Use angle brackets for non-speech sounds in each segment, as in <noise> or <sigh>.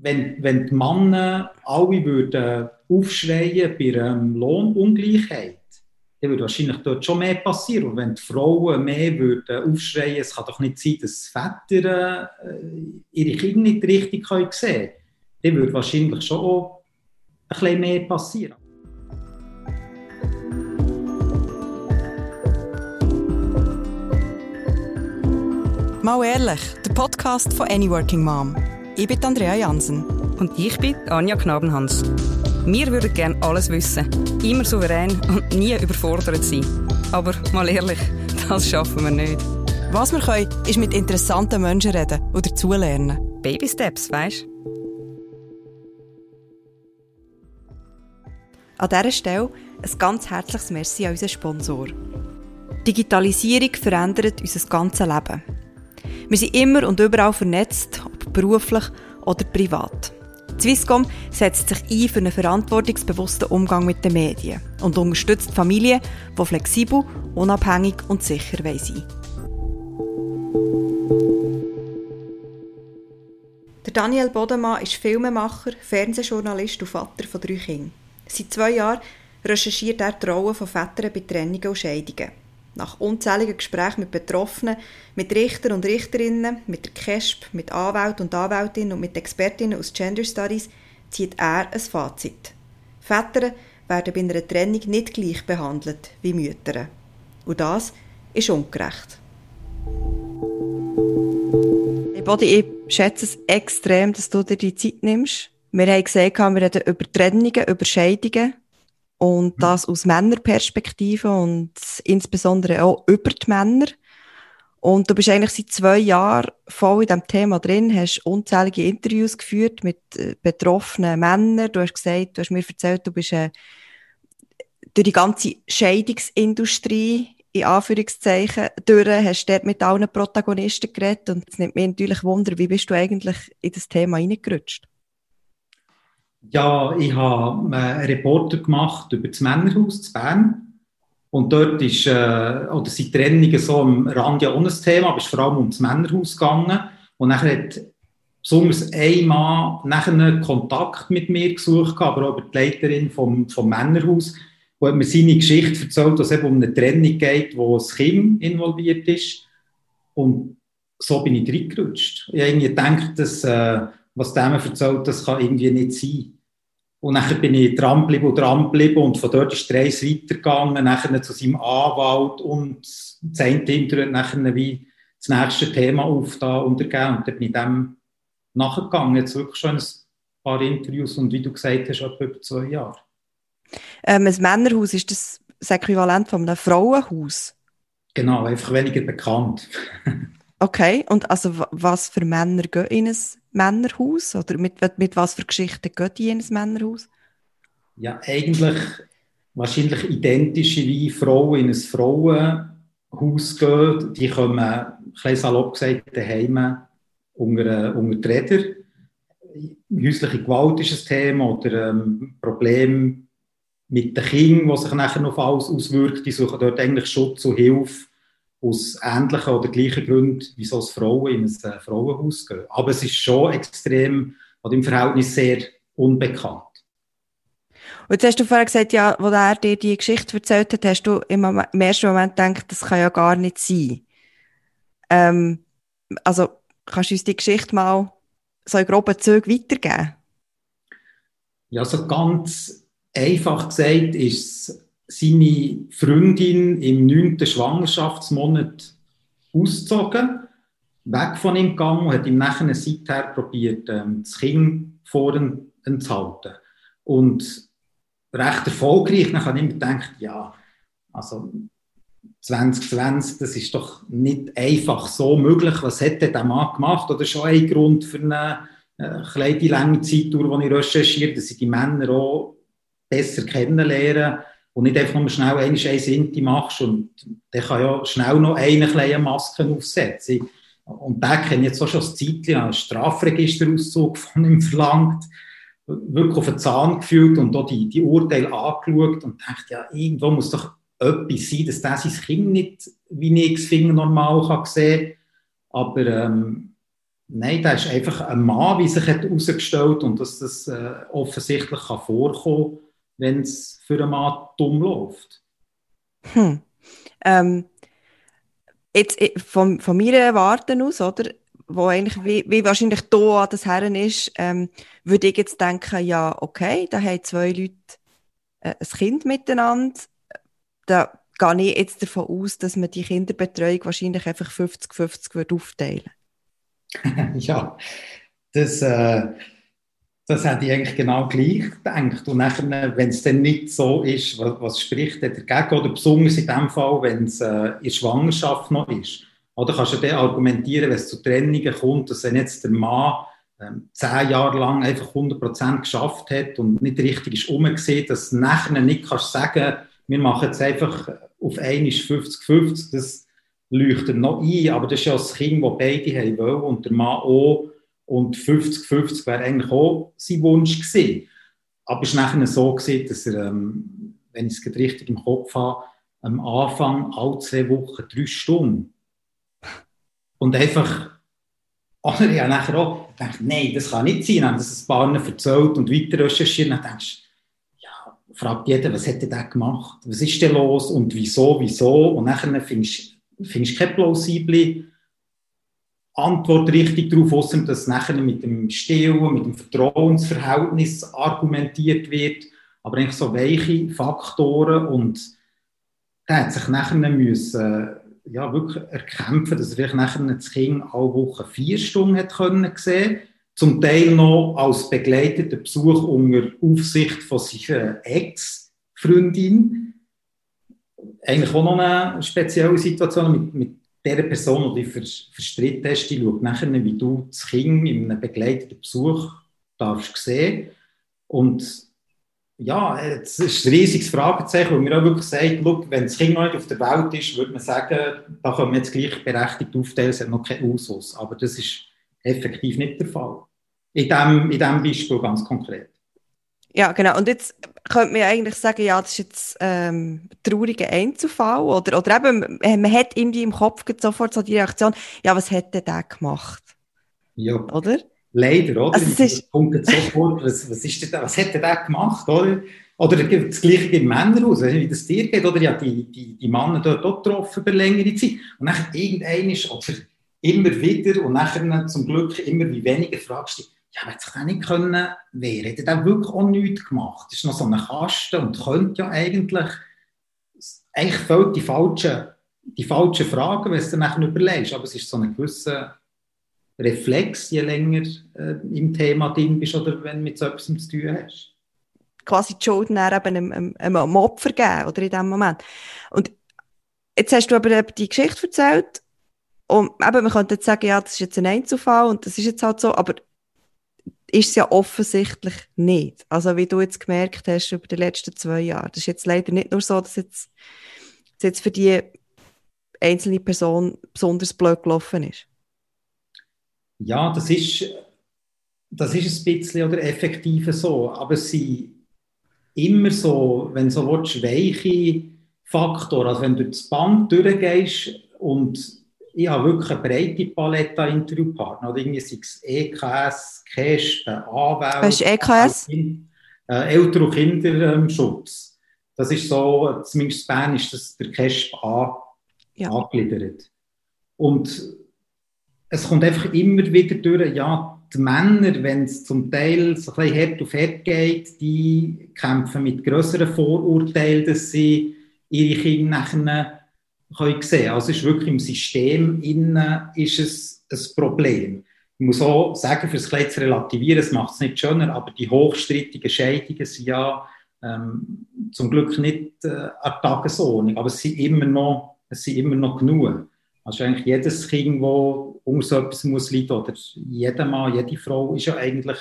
wenn, wenn die Männer alle würden aufschreien bei einer Lohnungleichheit, dann würde wahrscheinlich dort schon mehr passieren. Und wenn die Frauen mehr würden aufschreien, es kann doch nicht sein, dass Väter äh, ihre Kinder nicht richtig sehen können, dann würde wahrscheinlich schon auch ein bisschen mehr passieren. Mal ehrlich, der Podcast von Any Working Mom. Ich bin Andrea Jansen. Und ich bin Anja Knabenhans. Wir würden gerne alles wissen, immer souverän und nie überfordert sein. Aber mal ehrlich, <laughs> das schaffen wir nicht. Was wir können, ist mit interessanten Menschen reden oder zulernen. Baby Steps, weißt An dieser Stelle ein ganz herzliches Merci an unseren Sponsor. Digitalisierung verändert unser ganzes Leben. Wir sind immer und überall vernetzt, beruflich oder privat. Swisscom setzt sich ein für einen verantwortungsbewussten Umgang mit den Medien und unterstützt Familien, die flexibel, unabhängig und sicher sein Der Daniel Bodemann ist Filmemacher, Fernsehjournalist und Vater von drei Kindern. Seit zwei Jahren recherchiert er die Rollen von Vätern bei Trennungen und Scheidungen. Nach unzähligen Gesprächen mit Betroffenen, mit Richtern und Richterinnen, mit der KESP, mit Anwälten und Anwältinnen und mit Expertinnen aus Gender Studies zieht er ein Fazit. Väter werden bei einer Trennung nicht gleich behandelt wie Mütter. Und das ist ungerecht. Body, ich schätze es extrem, dass du dir die Zeit nimmst. Wir haben gesehen, wir reden über Trennungen, über Scheidungen. Und mhm. das aus Männerperspektive und insbesondere auch über die Männer. Und du bist eigentlich seit zwei Jahren voll in diesem Thema drin, hast unzählige Interviews geführt mit äh, betroffenen Männern. Du hast gesagt, du hast mir erzählt, du bist äh, durch die ganze Scheidungsindustrie in Anführungszeichen durch, hast dort mit allen Protagonisten geredet und es nimmt mich natürlich Wunder, wie bist du eigentlich in das Thema reingerutscht? Ja, ich habe einen Reporter gemacht über das Männerhaus zu Bern. Und dort ist, äh, oder sind Trennungen so am Rand ja auch ein Thema, aber es ist vor allem um das Männerhaus gegangen. Und nachher hat besonders ein Mann nachher Kontakt mit mir gesucht, aber auch über die Leiterin vom, vom Männerhaus, wo hat mir seine Geschichte erzählt, dass es eben um eine Trennung geht, wo das Kind involviert ist. Und so bin ich reingerutscht. Ich habe irgendwie gedacht, dass, äh, was der mir erzählt, das kann irgendwie nicht sein. Und dann bin ich dran geblieben und dran geblieben und von dort ist die Reise weitergegangen, nachher zu seinem Anwalt und das eine Interview nachher wie das nächste Thema auf da untergeben und dann bin ich dem nachgegangen. Jetzt wirklich schon ein paar Interviews und wie du gesagt hast, etwa über zwei Jahre. Ähm, ein Männerhaus, ist das das Äquivalent von einem Frauenhaus? Genau, einfach weniger bekannt. <laughs> okay, und also was für Männer gehen in ein Männerhaus? Oder mit, mit was für Geschichten gehen die in ein Männerhaus? Ja, eigentlich wahrscheinlich identische wie Frauen in ein Frauenhaus gehen. Die kommen, ein bisschen salopp gesagt, daheim unter, unter die Räder. Häusliche Gewalt ist ein Thema oder ähm, Problem mit den Kindern, die sich nachher noch alles auswirkt. Die suchen dort eigentlich Schutz und Hilfe aus ähnlichen oder gleichen Gründen, wieso als Frauen in ein äh, Frauenhaus gehen. Aber es ist schon extrem, oder im Verhältnis sehr unbekannt. Und jetzt hast du vorher gesagt, ja, wo er dir die Geschichte erzählt hat, hast du im, im ersten Moment gedacht, das kann ja gar nicht sein. Ähm, also, kannst du uns die Geschichte mal so in groben Zügen weitergeben? Ja, so ganz einfach gesagt ist seine Freundin im neunten Schwangerschaftsmonat ausgezogen, weg von ihm gegangen und hat ihm nachher seither probiert, ähm, das Kind vorn zu halten. Und recht erfolgreich. Dann habe ich mir gedacht, ja, also 2020, das ist doch nicht einfach so möglich. Was hätte der Mann gemacht? Oder schon ein Grund für eine äh, kleine lange Zeitdauer, die ich recherchiert, dass sie die Männer auch besser kennenlernen und nicht einfach nur schnell eine Sinti machst und der kann ja schnell noch eine kleine Maske aufsetzen. Und der kenne jetzt auch schon das Zeitchen, einen Strafregisterauszug von ihm verlangt, wirklich auf den Zahn gefühlt und auch die, die Urteile angeschaut und dachte, ja, irgendwo muss doch etwas sein, dass der sein Kind nicht wie nichts Finger normal kann sehen Aber ähm, Nein, da ist einfach ein Mann, wie sich herausgestellt und dass das äh, offensichtlich kann vorkommen wenn es für einen Mann dumm läuft. Hm. Ähm, jetzt äh, von, von meiner Warte aus, oder, wo eigentlich wie, wie wahrscheinlich da an das Herren ist, ähm, würde ich jetzt denken, ja, okay, da haben zwei Leute äh, ein Kind miteinander. Da gehe ich jetzt davon aus, dass man die Kinderbetreuung wahrscheinlich einfach 50-50 aufteilen <laughs> ja, das, äh, das hätte ich eigentlich genau gleich gedacht. Und nachher, wenn es dann nicht so ist, was, was spricht denn dagegen? Oder besonders in dem Fall, wenn es äh, in Schwangerschaft noch ist. Oder kannst du dann argumentieren, wenn es zu Trennungen kommt, dass wenn jetzt der Mann ähm, zehn Jahre lang einfach 100% geschafft hat und nicht richtig ist umgesehen, dass du nachher nicht kannst sagen, wir machen jetzt einfach auf einmal 50-50, das leuchtet noch ein, aber das ist ja das Kind, das beide haben wollen und der Mann auch. Und 50-50 wäre eigentlich auch sein Wunsch gewesen. Aber es war nachher so, gewesen, dass er, ähm, wenn ich es richtig im Kopf habe, am Anfang alle zwei Wochen drei Stunden. Und einfach, <laughs> oder ich habe nachher auch gedacht, nein, das kann nicht sein. Dann haben das ein paar erzählt und weiter recherchiert. Dann denkst du, ja, fragt jeder, was hat er da gemacht? Was ist denn los und wieso, wieso? Und nachher findest du keine plausible Antwort richtig darauf, außer dass nachher mit dem Stillen, mit dem Vertrauensverhältnis argumentiert wird, aber eigentlich so weiche Faktoren und da hat sich nachher müssen, ja, wirklich erkämpfen, dass er vielleicht nachher das Kind alle Woche vier Stunden hat können sehen. Zum Teil noch als begleiteter Besuch unter Aufsicht von seiner Ex-Freundin. Eigentlich auch noch eine spezielle Situation mit, mit der Person, die dich verstritten hast, die schaut nachher, wie du das Kind in einem begleiteten Besuch darfst sehen. Und ja, es ist ein riesiges Fragezeichen, wo mir auch wirklich sagt, look, wenn das Kind noch nicht auf der Welt ist, würde man sagen, da können wir jetzt gleichberechtigt aufteilen, es hat noch keinen Ausschuss. Aber das ist effektiv nicht der Fall. In diesem in dem Beispiel ganz konkret. Ja, genau. Und jetzt könnte man eigentlich sagen, ja, das ist jetzt ähm, ein trauriger Einzelfall. Oder, oder eben, man hat irgendwie im Kopf sofort so die Reaktion, ja, was hätte der gemacht? Ja. Oder? Leider, oder? Also ist... kommt sofort, was, was, ist denn, was hätte der gemacht, oder? Oder das Gleiche in Männer aus, wie das dir geht, oder? Ja, die, die, die Männer dort auch getroffen über längere Zeit. Und dann irgendein ist, oder immer wieder, und nachher zum Glück immer wie weniger fragst du dich, ja, aber sich nicht können wehren. Hat er wirklich auch nichts gemacht? Das ist noch so ein Kasten und könnte ja eigentlich, eigentlich völlig die falschen, die falschen Fragen, wenn du dann nachher überlegst. Aber es ist so ein gewisser Reflex, je länger äh, im Thema drin bist oder wenn du mit so etwas zu tun hast. Quasi die Schuld eben einem, einem, einem Opfer geben, oder in dem Moment. Und jetzt hast du aber die Geschichte erzählt und eben, man könnte jetzt sagen, ja, das ist jetzt ein Einzelfall und das ist jetzt halt so, aber ist es ja offensichtlich nicht. Also wie du jetzt gemerkt hast über die letzten zwei Jahre. Das ist jetzt leider nicht nur so, dass jetzt, dass jetzt für die einzelne Person besonders blöd gelaufen ist. Ja, das ist, das ist ein bisschen oder effektiv so. Aber sie immer so, wenn so willst, weiche Faktoren, also wenn du das Band durchgehst und ich habe wirklich eine breite Palette an Interviewpartnern. Oder irgendwie sei es EKS, KESP, Anwälte. Was ist EKS? Äh, Eltern- und Kinderschutz. Das ist so, zumindest in Bern ist das der KESP an, ja. angegliedert. Und es kommt einfach immer wieder durch, ja, die Männer, wenn es zum Teil so ein bisschen hart auf hart geht, die kämpfen mit größeren Vorurteilen, dass sie ihre Kinder nachher können sehen. Also ist wirklich im System innen ist es ein Problem. Ich muss auch sagen, für das Kleid zu relativieren, es macht es nicht schöner, aber die hochstrittigen Scheidungen sind ja ähm, zum Glück nicht äh, an Tagesordnung, aber es sind immer noch, es sind immer noch genug. Also eigentlich jedes Kind, das unter so etwas muss leiden, oder jeder Mann, jede Frau, ist ja eigentlich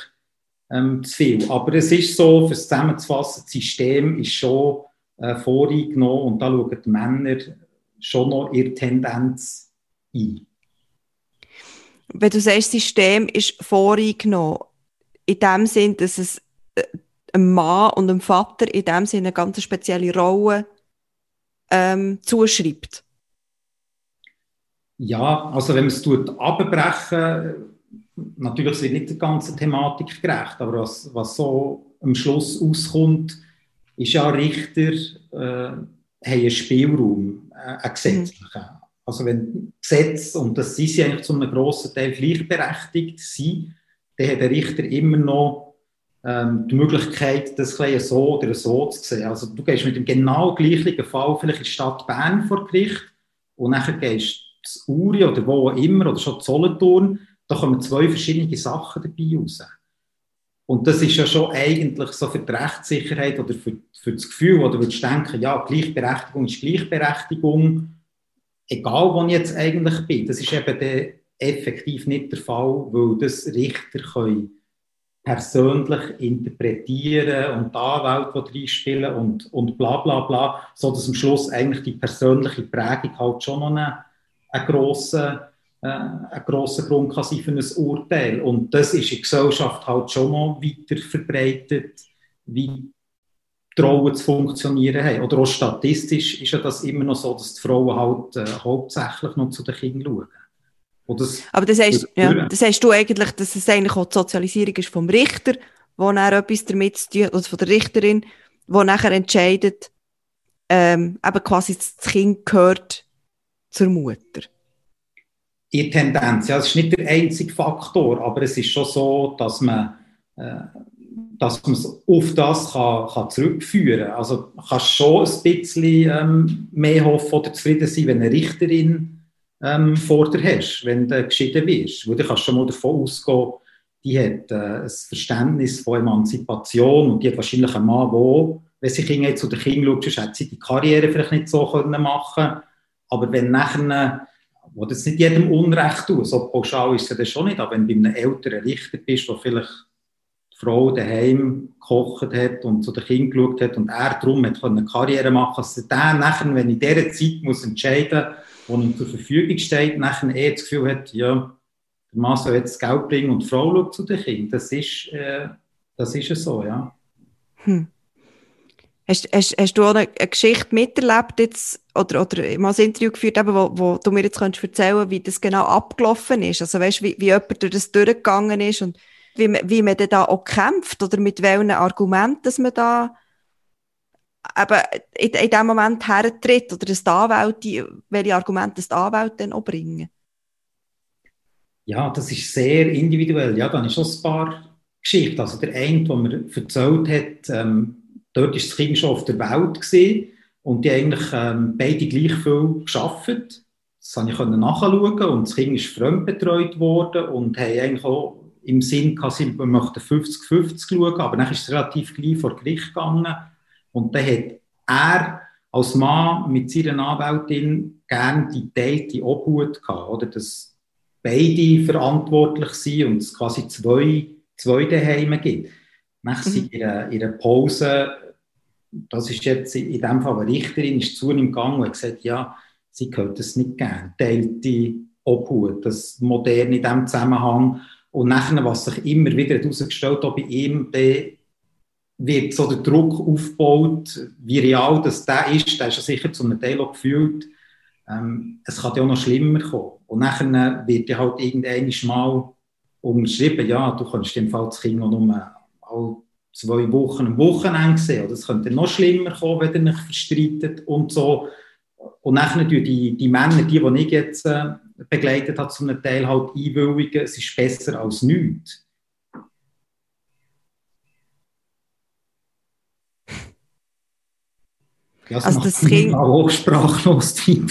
ähm, zu viel. Aber es ist so, für es zusammenzufassen, das System ist schon äh, voreingenommen und da schauen die Männer schon noch ihre Tendenz ein. Wenn du sagst, das System ist voreingenommen, in dem Sinn, dass es äh, einem Mann und einem Vater in dem Sinne eine ganz spezielle Rolle ähm, zuschreibt? Ja, also wenn man es abbrechen natürlich es wird nicht der ganzen Thematik gerecht, aber was, was so am Schluss auskommt, ist ja Richter äh, haben einen Spielraum, äh, einen gesetzlichen. Mhm. Also wenn Gesetze, und das sind sie eigentlich zu einem grossen Teil gleichberechtigt sind, dann hat der Richter immer noch ähm, die Möglichkeit, das so oder so zu sehen. Also du gehst mit dem genau gleichen Fall vielleicht in die Stadt Bern vor Gericht und dann gehst du zu Uri oder wo auch immer oder schon zu Solothurn, da kommen zwei verschiedene Sachen dabei raus. Und das ist ja schon eigentlich so für die Rechtssicherheit oder für, für das Gefühl, würdest du denken, ja, Gleichberechtigung ist Gleichberechtigung, egal wo ich jetzt eigentlich bin. Das ist eben effektiv nicht der Fall, weil das Richter können persönlich interpretieren und die Anwälte, die reinspielen und, und bla bla bla, so dass am Schluss eigentlich die persönliche Prägung halt schon noch einen, einen grossen, äh, einen grossen Grund kann sein für ein Urteil. Und das ist in der Gesellschaft halt schon noch weiter verbreitet, wie Rollen zu funktionieren haben. Oder auch statistisch ist ja das immer noch so, dass die Frauen halt äh, hauptsächlich noch zu den Kindern schauen. Das Aber das heißt, ja, das heißt du eigentlich, dass es eigentlich auch die Sozialisierung ist vom Richter, wo er etwas damit zu tun, oder von der Richterin, wo nachher entscheidet, ähm, eben quasi das Kind gehört zur Mutter. Die Tendenz, ja, es ist nicht der einzige Faktor, aber es ist schon so, dass man, äh, dass man es auf das kann, kann zurückführen kann. Also man kann schon ein bisschen ähm, mehr hoffen oder zufrieden sein, wenn eine Richterin ähm, vor dir hast, wenn du geschieden wirst. Du kannst schon mal davon ausgehen, die hat äh, ein Verständnis von Emanzipation und die hat wahrscheinlich einen Mann, der, wenn sie Kinder zu den Kindern schaut, hat sie die Karriere vielleicht nicht so können machen Aber wenn nachher, wo das nicht jedem Unrecht tut, so pauschal ist es ja schon nicht, aber wenn du bei einem älteren Richter bist, der vielleicht die Frau daheim gekocht hat und zu den Kindern geschaut hat und er darum hat eine Karriere machen dass er dann nachher, wenn in dieser Zeit muss entscheiden muss, wo ihm zur Verfügung steht, nachher eh das Gefühl hat, ja, der Mann soll jetzt Geld bringen und die Frau schaut zu den Kindern. Das ist, äh, das ist so, ja. Hm. Hast, hast, hast du auch eine Geschichte miterlebt jetzt, oder, oder mal ein Interview geführt, eben, wo, wo du mir jetzt kannst erzählen wie das genau abgelaufen ist? Also weißt, wie, wie jemand durch das durchgegangen ist und wie man, wie man da auch kämpft oder mit welchen Argumenten dass man da eben in, in dem Moment hertritt oder dass die Anwälte, welche Argumente die Anwälte dann auch bringen? Ja, das ist sehr individuell. Ja, dann ist schon ein paar Geschichten. Also der eine, der mir erzählt hat, ähm, dort ist das Kind schon auf der Welt gesehen und die eigentlich ähm, beide gleich viel geschafft. Das konnte ich nachschauen und das Kind ist fremdbetreut worden und haben eigentlich auch im Sinn gehabt, wir möchten 50-50 schauen, aber dann ist es relativ gleich vor Gericht gegangen und dann hat er als Mann mit seiner Anwältin gerne die teilte Obhut gehabt, oder? Dass beide verantwortlich sind und es quasi zwei, zwei Daheime gibt. Nach mhm. ihrer, ihrer Pause, das ist jetzt in dem Fall eine Richterin, ist zu ihm gegangen und hat gesagt, ja, sie könnte es nicht gern, teilte Obhut, das modern in diesem Zusammenhang. Und nachher, was sich immer wieder herausgestellt hat bei ihm, wird so der Druck aufgebaut, wie real das der ist, der ist ja sicher zu einem Teil auch gefühlt. Ähm, es kann ja auch noch schlimmer kommen. Und nachher wird ja halt irgendwann mal umschrieben, ja, du kannst im Fall das Kind noch nur alle zwei Wochen am Wochenende sehen. Oder es könnte noch schlimmer kommen, wenn er nicht verstreitet und so. Und nachher die, die Männer, die, die ich jetzt äh, begleitet habe, zu einem Teil halt einwilligen, es ist besser als nichts. Ja, also das Kind... auch sprachlos <laughs> Nein,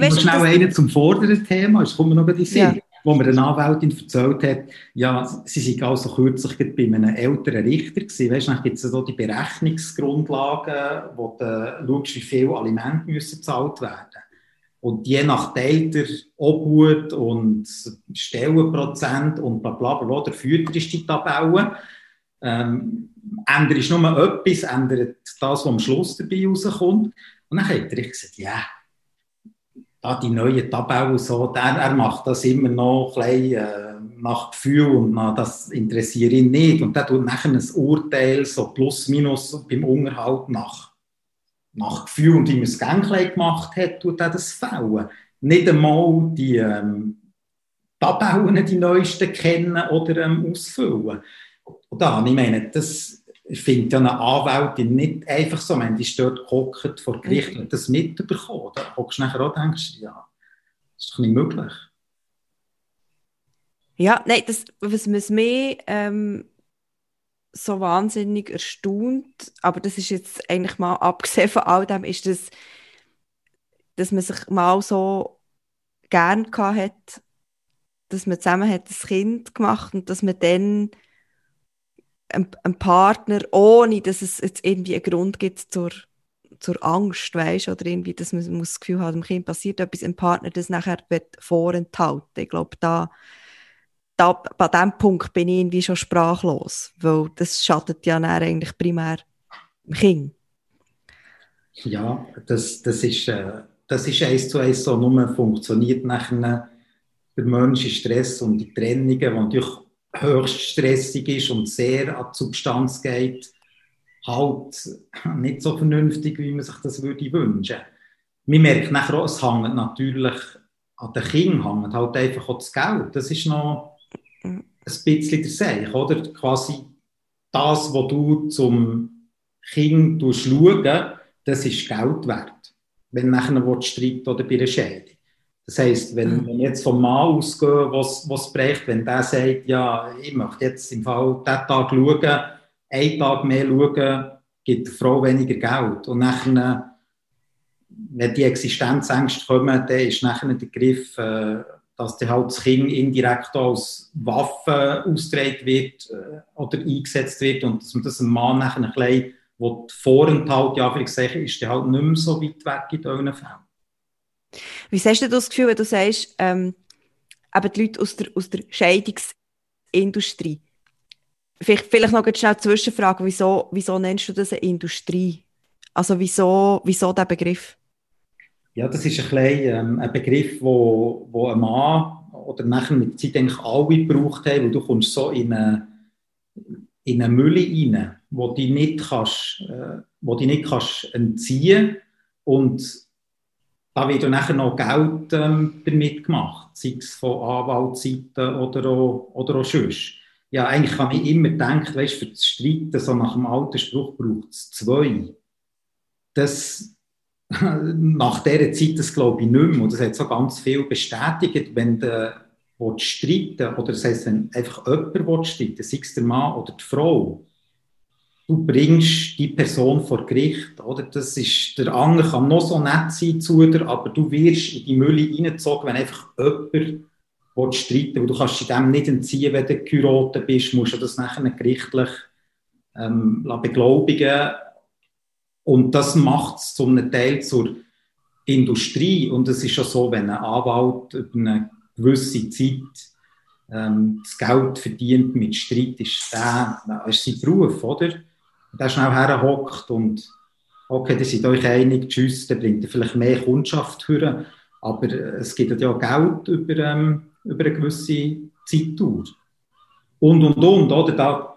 weißt du... schnell das... einen zum vorderen Thema, es kommt noch bei die ja. Wo mir eine Anwältin erzählt hat, ja, sie sei also kürzlich bei einem älteren Richter gewesen. Weißt du, gibt es so die Berechnungsgrundlagen, wo du schaust, wie viel Alimente müssen bezahlt werden. Und je nach Teil Obhut und Stellenprozent und bla bla bla, der führt ist die Tabelle. Ähm, ändert nur etwas, ändert das, was am Schluss dabei rauskommt. Und dann hat er gesagt, ja, da die neuen Tabellen so, der, er macht das immer noch ein bisschen, äh, nach Gefühl und na, das interessiert ihn nicht. Und der tut nachher ein Urteil, so plus minus beim Unterhalt nach, nach Gefühl und wie man es Gänglein gemacht hat, tut er das fällen. Nicht einmal die, ähm, Tabellen die neuesten kennen oder ähm, ausfüllen. Und da, ich meine, das findet ja eine Anwältin nicht einfach so, wenn die dort gehockt vor Gericht und das mitbekommen. Da hockst du nachher auch denkst, ja, das ist doch nicht möglich. Ja, nein, das, was mich ähm, so wahnsinnig erstaunt, aber das ist jetzt eigentlich mal abgesehen von all dem, ist das, dass man sich mal so gern hat, dass man zusammen hat das Kind gemacht und dass man dann einen Partner, ohne dass es jetzt irgendwie einen Grund gibt zur, zur Angst, weißt, oder irgendwie, dass man, man das Gefühl hat, dem Kind passiert etwas, ein Partner das nachher wird vorenthalten. Ich glaube, da, da, bei diesem Punkt bin ich irgendwie schon sprachlos, weil das schadet ja eigentlich primär dem Kind. Ja, das, das ist, äh, das ist eins zu eins so, nur funktioniert nachher der Mensch in Stress und die Trennungen, die natürlich höchst stressig ist und sehr an die Substanz geht, halt nicht so vernünftig, wie man sich das würde wünschen. Man merkt nachher auch, es hängt natürlich an den Kindern, hängt halt einfach auch das Geld. Das ist noch ein bisschen der Seich, oder? Quasi das, was du zum Kind schauen das ist Geld wert. Wenn nachher streiten oder bei einer Scheidung. Das heisst, wenn, mhm. wenn jetzt vom Mann ausgehe, was, was bricht, wenn der sagt, ja, ich möchte jetzt im Fall diesen Tag schauen, einen Tag mehr schauen, gibt der Frau weniger Geld. Und nachher, wenn die Existenzängste kommen, dann ist nachher der Griff, äh, dass dann halt das Kind indirekt als Waffe ausgetragen wird äh, oder eingesetzt wird und dass man das einem Mann nachher ein bisschen Vorenthalt, ja, vielleicht ist der halt nicht mehr so weit weg in diesen Fällen. Wie hast du das Gefühl, wenn du sagst, ähm, eben die Leute aus der, aus der Scheidungsindustrie? Vielleicht, vielleicht noch eine schnell Zwischenfrage, wieso, wieso nennst du das eine Industrie? Also wieso, wieso der Begriff? Ja, das ist ein, bisschen, ähm, ein Begriff, wo, wo ein Mann oder nachher mit der Zeit eigentlich alle gebraucht haben, weil du kommst so in eine, in eine Mülle rein, wo du nicht kannst, äh, wo du nicht kannst entziehen und da wird dann nachher noch Geld ähm, damit gemacht, sei es von Anwaltsseiten oder auch, oder auch sonst. Ja, eigentlich habe ich immer gedacht, weißt, für das Streiten, so nach dem alten Spruch braucht es zwei. Das, <laughs> nach dieser Zeit, das glaube ich nicht mehr. Und das hat so ganz viel bestätigt, wenn du streiten oder das heisst, wenn einfach jemand streiten sei es der Mann oder die Frau, du bringst die Person vor Gericht, oder? Das ist, der andere kann noch so nett sein zu dir, aber du wirst in die Mülle reingezogen, wenn einfach jemand streiten will. Du kannst dich dem nicht entziehen, wenn du geheiratet bist, musst du das nachher gerichtlich ähm, beglaubigen. Und das macht es zum Teil zur Industrie. Und es ist schon so, wenn ein Anwalt über eine gewisse Zeit ähm, das Geld verdient mit Streit, ist der, ist sein Beruf, oder? Der schnell herhockt und okay, die sind euch einig, tschüss, dann bringt er vielleicht mehr Kundschaft für, aber es gibt ja auch Geld über, ähm, über eine gewisse Zeitdauer. Und, und, und, oder? Da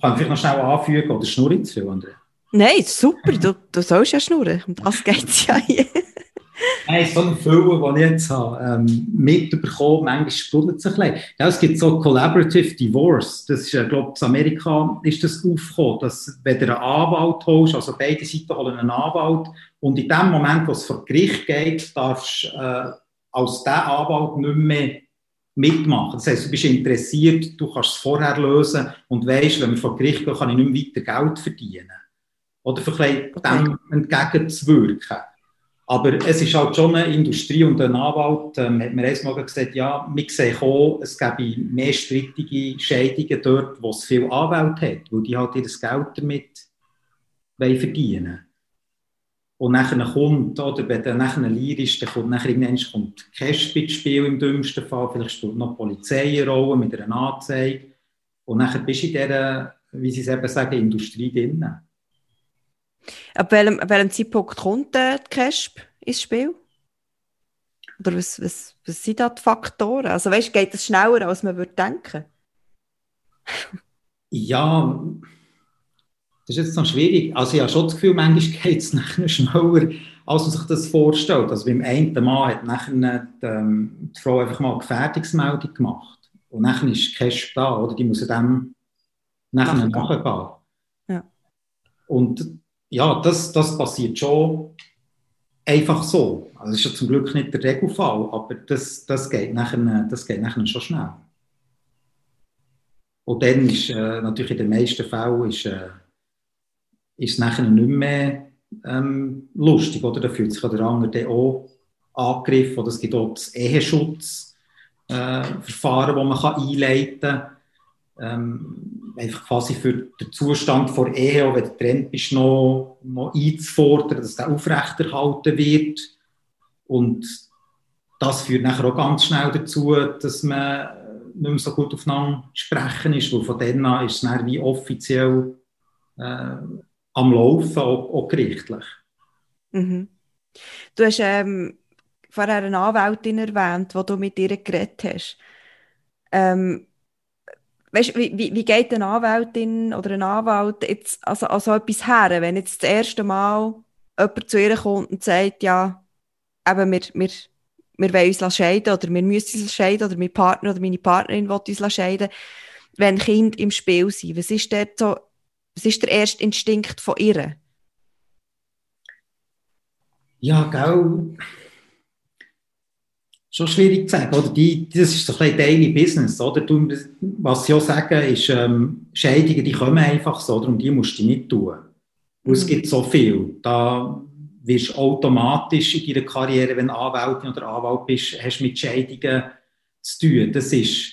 kann ich vielleicht noch schnell anfügen, oder schnurre zu viel? Nein, super, du, du sollst ja schnurren, um das geht es ja hier. Nein, so ein Film, den ich jetzt habe, ähm, mitbekommen, manchmal sprudelt es ein bisschen. Ja, es gibt so Collaborative Divorce. Das ist, äh, glaube ich, in Amerika ist das aufgekommen, dass wenn du einen Anwalt holst, also beide Seiten holen einen Anwalt, und in dem Moment, wo es vor Gericht geht, darfst du äh, als der Anwalt nicht mehr mitmachen. Das heißt, du bist interessiert, du kannst es vorher lösen und weißt, wenn wir vor Gericht gehen, kann ich nicht mehr weiter Geld verdienen. Oder vielleicht okay. dem entgegenzuwirken. Aber es ist halt schon eine Industrie und ein Anwalt ähm, hat mir einmal gesagt, ja, wir sehen auch, es gäbe mehr strittige Scheidungen dort, wo es viel Anwälte hat, weil die halt ihr Geld damit verdienen Und nachher kommt, oder wenn dann nachher Lier ist, dann kommt nachher irgendwann kommt Cash ins Spiel im dümmsten Fall, vielleicht spielt noch die Polizei eine Rolle mit einer Anzeige und nachher bist du in dieser, wie sie es eben sagen, Industrie drinnen. Ab welchem, ab welchem Zeitpunkt kommt der CASP ins Spiel? Oder was, was, was sind da die Faktoren? Also weißt, geht es schneller, als man würde denken? <laughs> ja, Das ist jetzt noch schwierig. Also ich habe schon das Gefühl, manchmal <laughs> geht es nachher schneller, als man sich das vorstellt. Also beim einen Mann hat nachher die, ähm, die Frau einfach mal eine Gefährdungsmeldung gemacht. Und nachher ist Cash da, oder? Die muss dem nachher nachgehen. Ja. Und ja, das, das passiert schon einfach so. Also das ist ja zum Glück nicht der Regelfall, aber das, das, geht, nachher, das geht nachher schon schnell. Und dann ist äh, natürlich in den meisten Fällen ist, äh, ist nachher nicht mehr ähm, lustig, oder? Da fühlt sich der andere auch angegriffen, oder es gibt auch das Eheschutzverfahren, äh, das man kann einleiten kann. Ähm, einfach quasi für den Zustand vor Ehe, auch wenn du getrennt bist, noch, noch einzufordern, dass der aufrechterhalten wird. Und das führt nachher auch ganz schnell dazu, dass man nicht mehr so gut aufeinander sprechen ist, weil von dann an ist es dann wie offiziell äh, am Laufen, auch, auch gerichtlich. Mhm. Du hast ähm, vorher eine Anwältin erwähnt, die du mit ihr geredet hast. Ähm, weißt, wie, wie, wie geht eine Anwältin oder ein Anwalt jetzt also, also etwas her, wenn jetzt das erste Mal jemand zu ihr kommt und sagt, ja, eben, wir, wir, wir wollen uns scheiden oder wir müssen uns scheiden oder mein Partner oder meine Partnerin will uns scheiden, wenn Kinder im Spiel sind. Was ist dort so was ist der erste Instinkt von ihr? Ja, gell. Schon schwierig zu sagen. Oder? Die, das ist so ein Daily Business. Oder? Du, was sie auch sagen, ist, ähm, Scheidungen die kommen einfach so, und die musst du nicht tun. Und es mhm. gibt so viel. Da wirst du automatisch in deiner Karriere, wenn du Anwältin oder Anwalt bist, hast mit Scheidungen zu tun. Das ist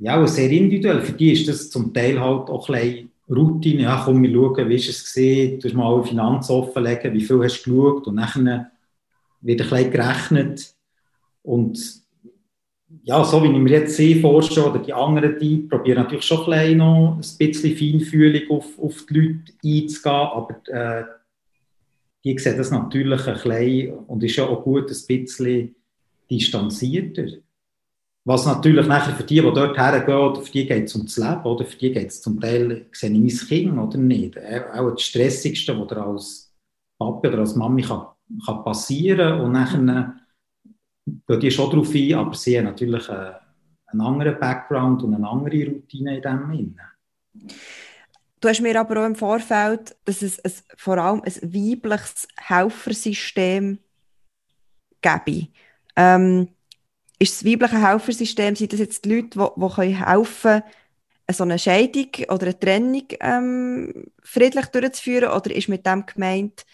ja, sehr individuell. Für die ist das zum Teil halt auch ein bisschen Routine, ja, komm, wir schauen, wie ist es gesehen, du hast mal alle Finanzen offenlegen, wie viel hast du geschaut und dann wird ein bisschen gerechnet und ja, so wie ich mir jetzt sehe, vorstelle, oder die anderen, die probieren natürlich schon ein noch ein bisschen Feinfühlung auf, auf die Leute einzugehen, aber äh, die sehen das natürlich ein bisschen und ist ja auch gut ein bisschen distanzierter. Was natürlich nachher für die, die dort hergehen, für die geht es um das Leben, oder für die geht es zum Teil, sehe ich mein Kind oder nicht. Auch das Stressigste, was als Papa oder als Mami kann, kann passieren und nachher gehen die schon darauf ein, aber sie haben natürlich einen, einen anderen Background und eine andere Routine in dem Sinne. Du hast mir aber auch im Vorfeld, dass es ein, vor allem ein weibliches Helfersystem gäbe. Ähm, ist das weibliche Helfersystem, sind das jetzt die Leute, die, die helfen können, so eine Scheidung oder eine Trennung ähm, friedlich durchzuführen? Oder ist mit dem gemeint,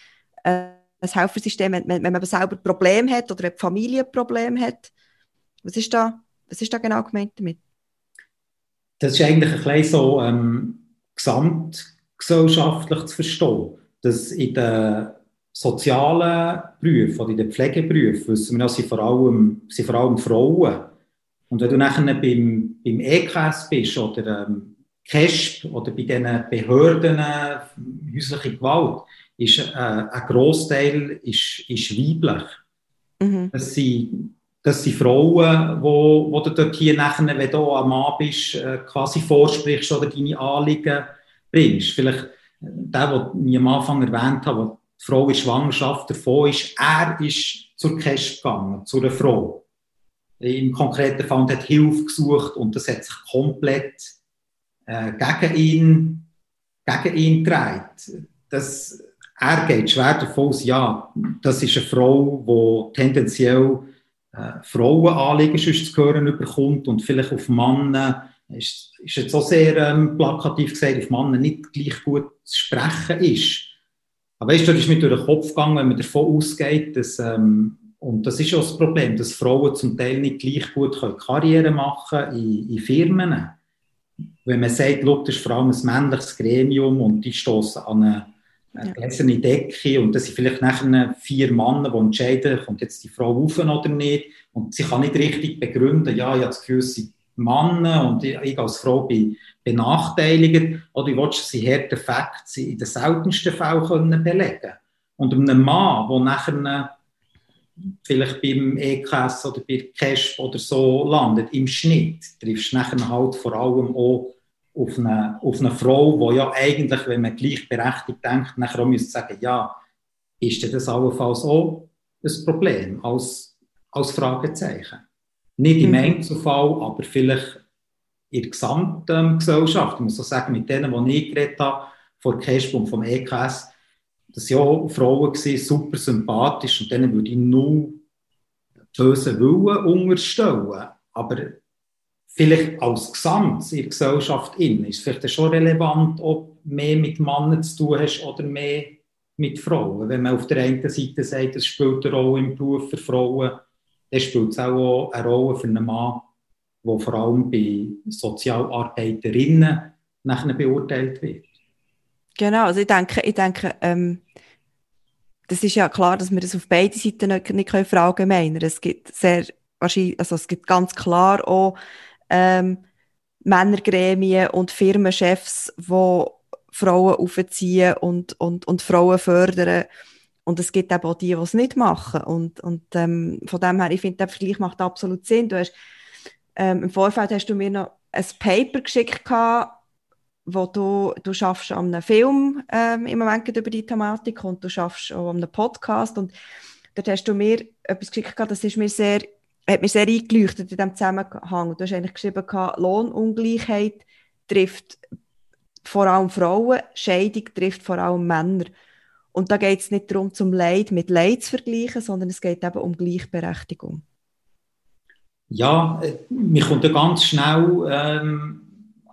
äh, ein Helfersystem, wenn, wenn man selber ein Problem hat oder eine ein Problem hat? Was ist da, was ist da genau gemeint damit? Das ist eigentlich ein bisschen so ähm, gesamtgesellschaftlich zu verstehen, dass in der sozialen Berufen oder in den Pflegeberufen wissen sind vor allem, sind vor allem Frauen. Und wenn du nachher beim, beim EKS bist oder ähm, KESP oder bei diesen Behörden äh, häusliche Gewalt, ist äh, ein Großteil ist, ist weiblich. Mhm. Das, sind, das sind Frauen, wo, wo du dort hier nachher, wenn du am Mann bist, äh, quasi vorsprichst oder deine Anliegen bringst. Vielleicht äh, der, den ich am Anfang erwähnt habe, die Frau in Schwangerschaft davon ist, er ist zur Cash gegangen, zu einer Frau. Im konkreten Fall hat Hilfe gesucht und das hat sich komplett äh, gegen ihn, gegen ihn gedreht. Das, er geht schwer davon aus, ja, das ist eine Frau, die tendenziell äh, Frauenanliegen zu hören bekommt und vielleicht auf Männer, ist, ist jetzt auch sehr ähm, plakativ gesagt, auf Männer nicht gleich gut zu sprechen ist. Aber weißt du, das ist mir durch den Kopf gegangen, wenn man davon ausgeht, dass, ähm, und das ist ja das Problem, dass Frauen zum Teil nicht gleich gut können Karriere machen in, in Firmen. Wenn man sagt, das ist vor allem ein männliches Gremium und die stoßen an eine, eine gläserne Decke und das sind vielleicht nachher vier Männer, die entscheiden, kommt jetzt die Frau rauf oder nicht. Und sie kann nicht richtig begründen, ja, ich habe das Gefühl, sie Männer und ich als Frau bin benachteiligt. Oder ich will sie harte Facts in den seltensten Fällen belegen. Und einem Mann, der nachher vielleicht beim EKS oder bei CASP oder so landet, im Schnitt triffst du nachher halt vor allem auch auf eine, auf eine Frau, die ja eigentlich, wenn man gleichberechtigt denkt, nachher auch müsste sagen, ja, ist denn das allenfalls auch ein Problem als, als Fragezeichen? Nicht im mhm. Einzelfall, aber vielleicht in der gesamten Gesellschaft. Ich muss so sagen, mit denen, die ich geredet habe, vor Kesp und vom EKS, das ja Frauen waren, super sympathisch und denen würde ich nur bösen Willen unterstellen. Aber vielleicht als Gesamt in der Gesellschaft in, ist es vielleicht schon relevant, ob du mehr mit Männern zu tun hast oder mehr mit Frauen. Wenn man auf der einen Seite sagt, es spielt eine Rolle im Beruf für Frauen, dann spielt es auch eine Rolle für einen Mann, der vor allem bei Sozialarbeiterinnen nachher beurteilt wird. Genau, also ich denke, ich denke ähm, das ist ja klar, dass wir das auf beide Seiten nicht, nicht verallgemeinern können. Es gibt sehr, wahrscheinlich, also es gibt ganz klar auch ähm, Männergremien und Firmenchefs, die Frauen aufziehen und, und, und Frauen fördern. Und es gibt eben auch die, die es nicht machen. Und, und ähm, von dem her, ich finde, der Vergleich macht absolut Sinn. Du hast, ähm, Im Vorfeld hast du mir noch ein Paper geschickt, gehabt, wo du, du schaffst an einem Film ähm, im Moment über die Thematik und du schaffst auch an einem Podcast. Und dort hast du mir etwas geschickt, gehabt, das ist mir sehr hat mir sehr eingeleuchtet in diesem Zusammenhang. Du hast eigentlich geschrieben, Lohnungleichheit trifft vor allem Frauen, Scheidung trifft vor allem Männer. Und da geht es nicht darum, zum Leid mit Leid zu vergleichen, sondern es geht eben um Gleichberechtigung. Ja, äh, mir kommt ganz schnell, ähm,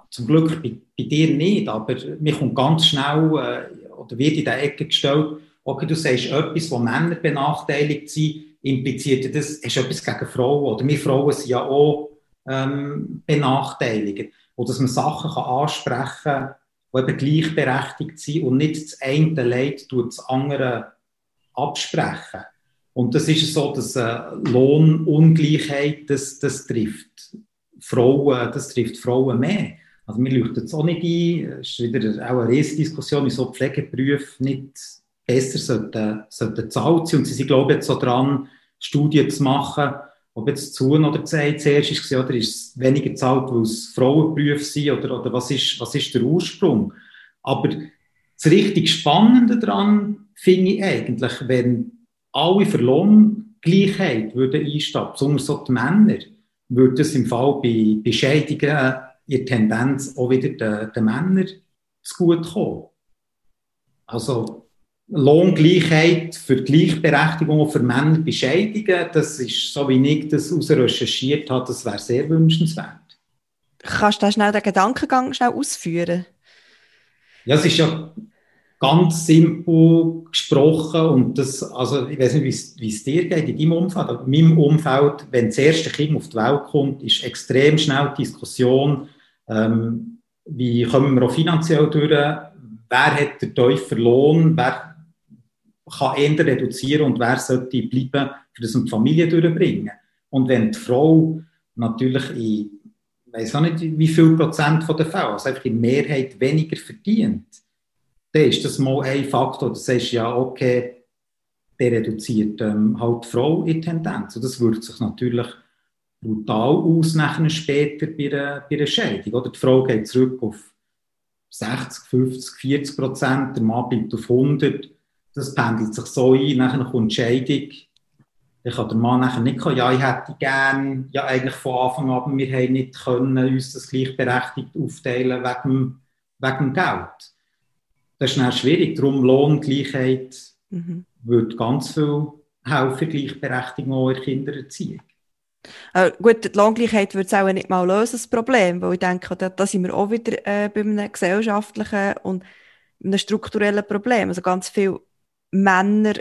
zum Glück bei, bei, dir nicht, aber mir kommt ganz schnell, äh, oder wird in der Ecke gestellt, okay, du sagst etwas, wo Männer benachteiligt sind, impliziert das, du etwas gegen Frauen, oder wir Frauen sind ja auch ähm, benachteiligt. Und dass man Sachen kann ansprechen kann, die eben gleichberechtigt sind und nicht das eine Leid tut das andere absprechen. Und das ist so, dass äh, Lohnungleichheit, das, das trifft Frauen, das trifft Frauen mehr. Also mir leuchtet es auch nicht ein, es ist wieder auch eine Riesendiskussion, wieso Pflegeberufe nicht besser sollten, sollten gezahlt sein. Und sie sind, glaube ich, jetzt so dran, Studien zu machen, ob jetzt zu oder gesagt zuerst war, oder ist es weniger gezahlt, weil es Frauenberufe sind, oder, oder was, ist, was ist der Ursprung? Aber das richtig Spannende daran finde ich eigentlich, wenn alle für Lohngleichheit würden einstehen, besonders so die Männer, würde es im Fall bei, bei Scheidungen in Tendenz auch wieder den, den Männern zu gut kommen. Also Lohngleichheit für Gleichberechtigung für Männer bei Scheidungen, das ist, so wie ich das recherchiert habe, das wäre sehr wünschenswert. Kannst du schnell den Gedankengang schnell ausführen? Ja, es ist ja ganz simpel gesprochen und das, also ich weiß nicht, wie es dir geht in deinem Umfeld, aber in meinem Umfeld, wenn das erste Kind auf die Welt kommt, ist extrem schnell die Diskussion, ähm, wie kommen wir auch finanziell durch, wer hat den tiefen Lohn, wer kann eher reduzieren und wer sollte bleiben, für das die Familie durchbringen. Und wenn die Frau natürlich in, ich weiß auch nicht, wie viel Prozent von der Fälle, also einfach in Mehrheit weniger verdient, dann ist das mal ein Faktor, das heißt ja, okay, der reduziert ähm, halt die Frau in Tendenz. Und das wirkt sich natürlich brutal aus nachher später bei einer, bei einer Scheidung. Oder die Frau geht zurück auf 60, 50, 40 Prozent, der Mann bleibt auf 100 das pendelt sich so ein, nachher kommt die Scheidung. Dann kann der Mann nachher nicht sagen, ja, ich hätte gerne, ja, eigentlich von Anfang an, wir haben nicht können uns das gleichberechtigt aufteilen wegen, wegen dem Geld. Das ist dann schwierig, darum Lohngleichheit mhm. würde ganz viel helfen, Gleichberechtigung auch in der Kindererziehung. Äh, gut, die Lohngleichheit würde es auch nicht mal lösen, das Problem, weil ich denke, da, da sind wir auch wieder äh, bei einem gesellschaftlichen und einem strukturellen Problem. Also ganz viele Männer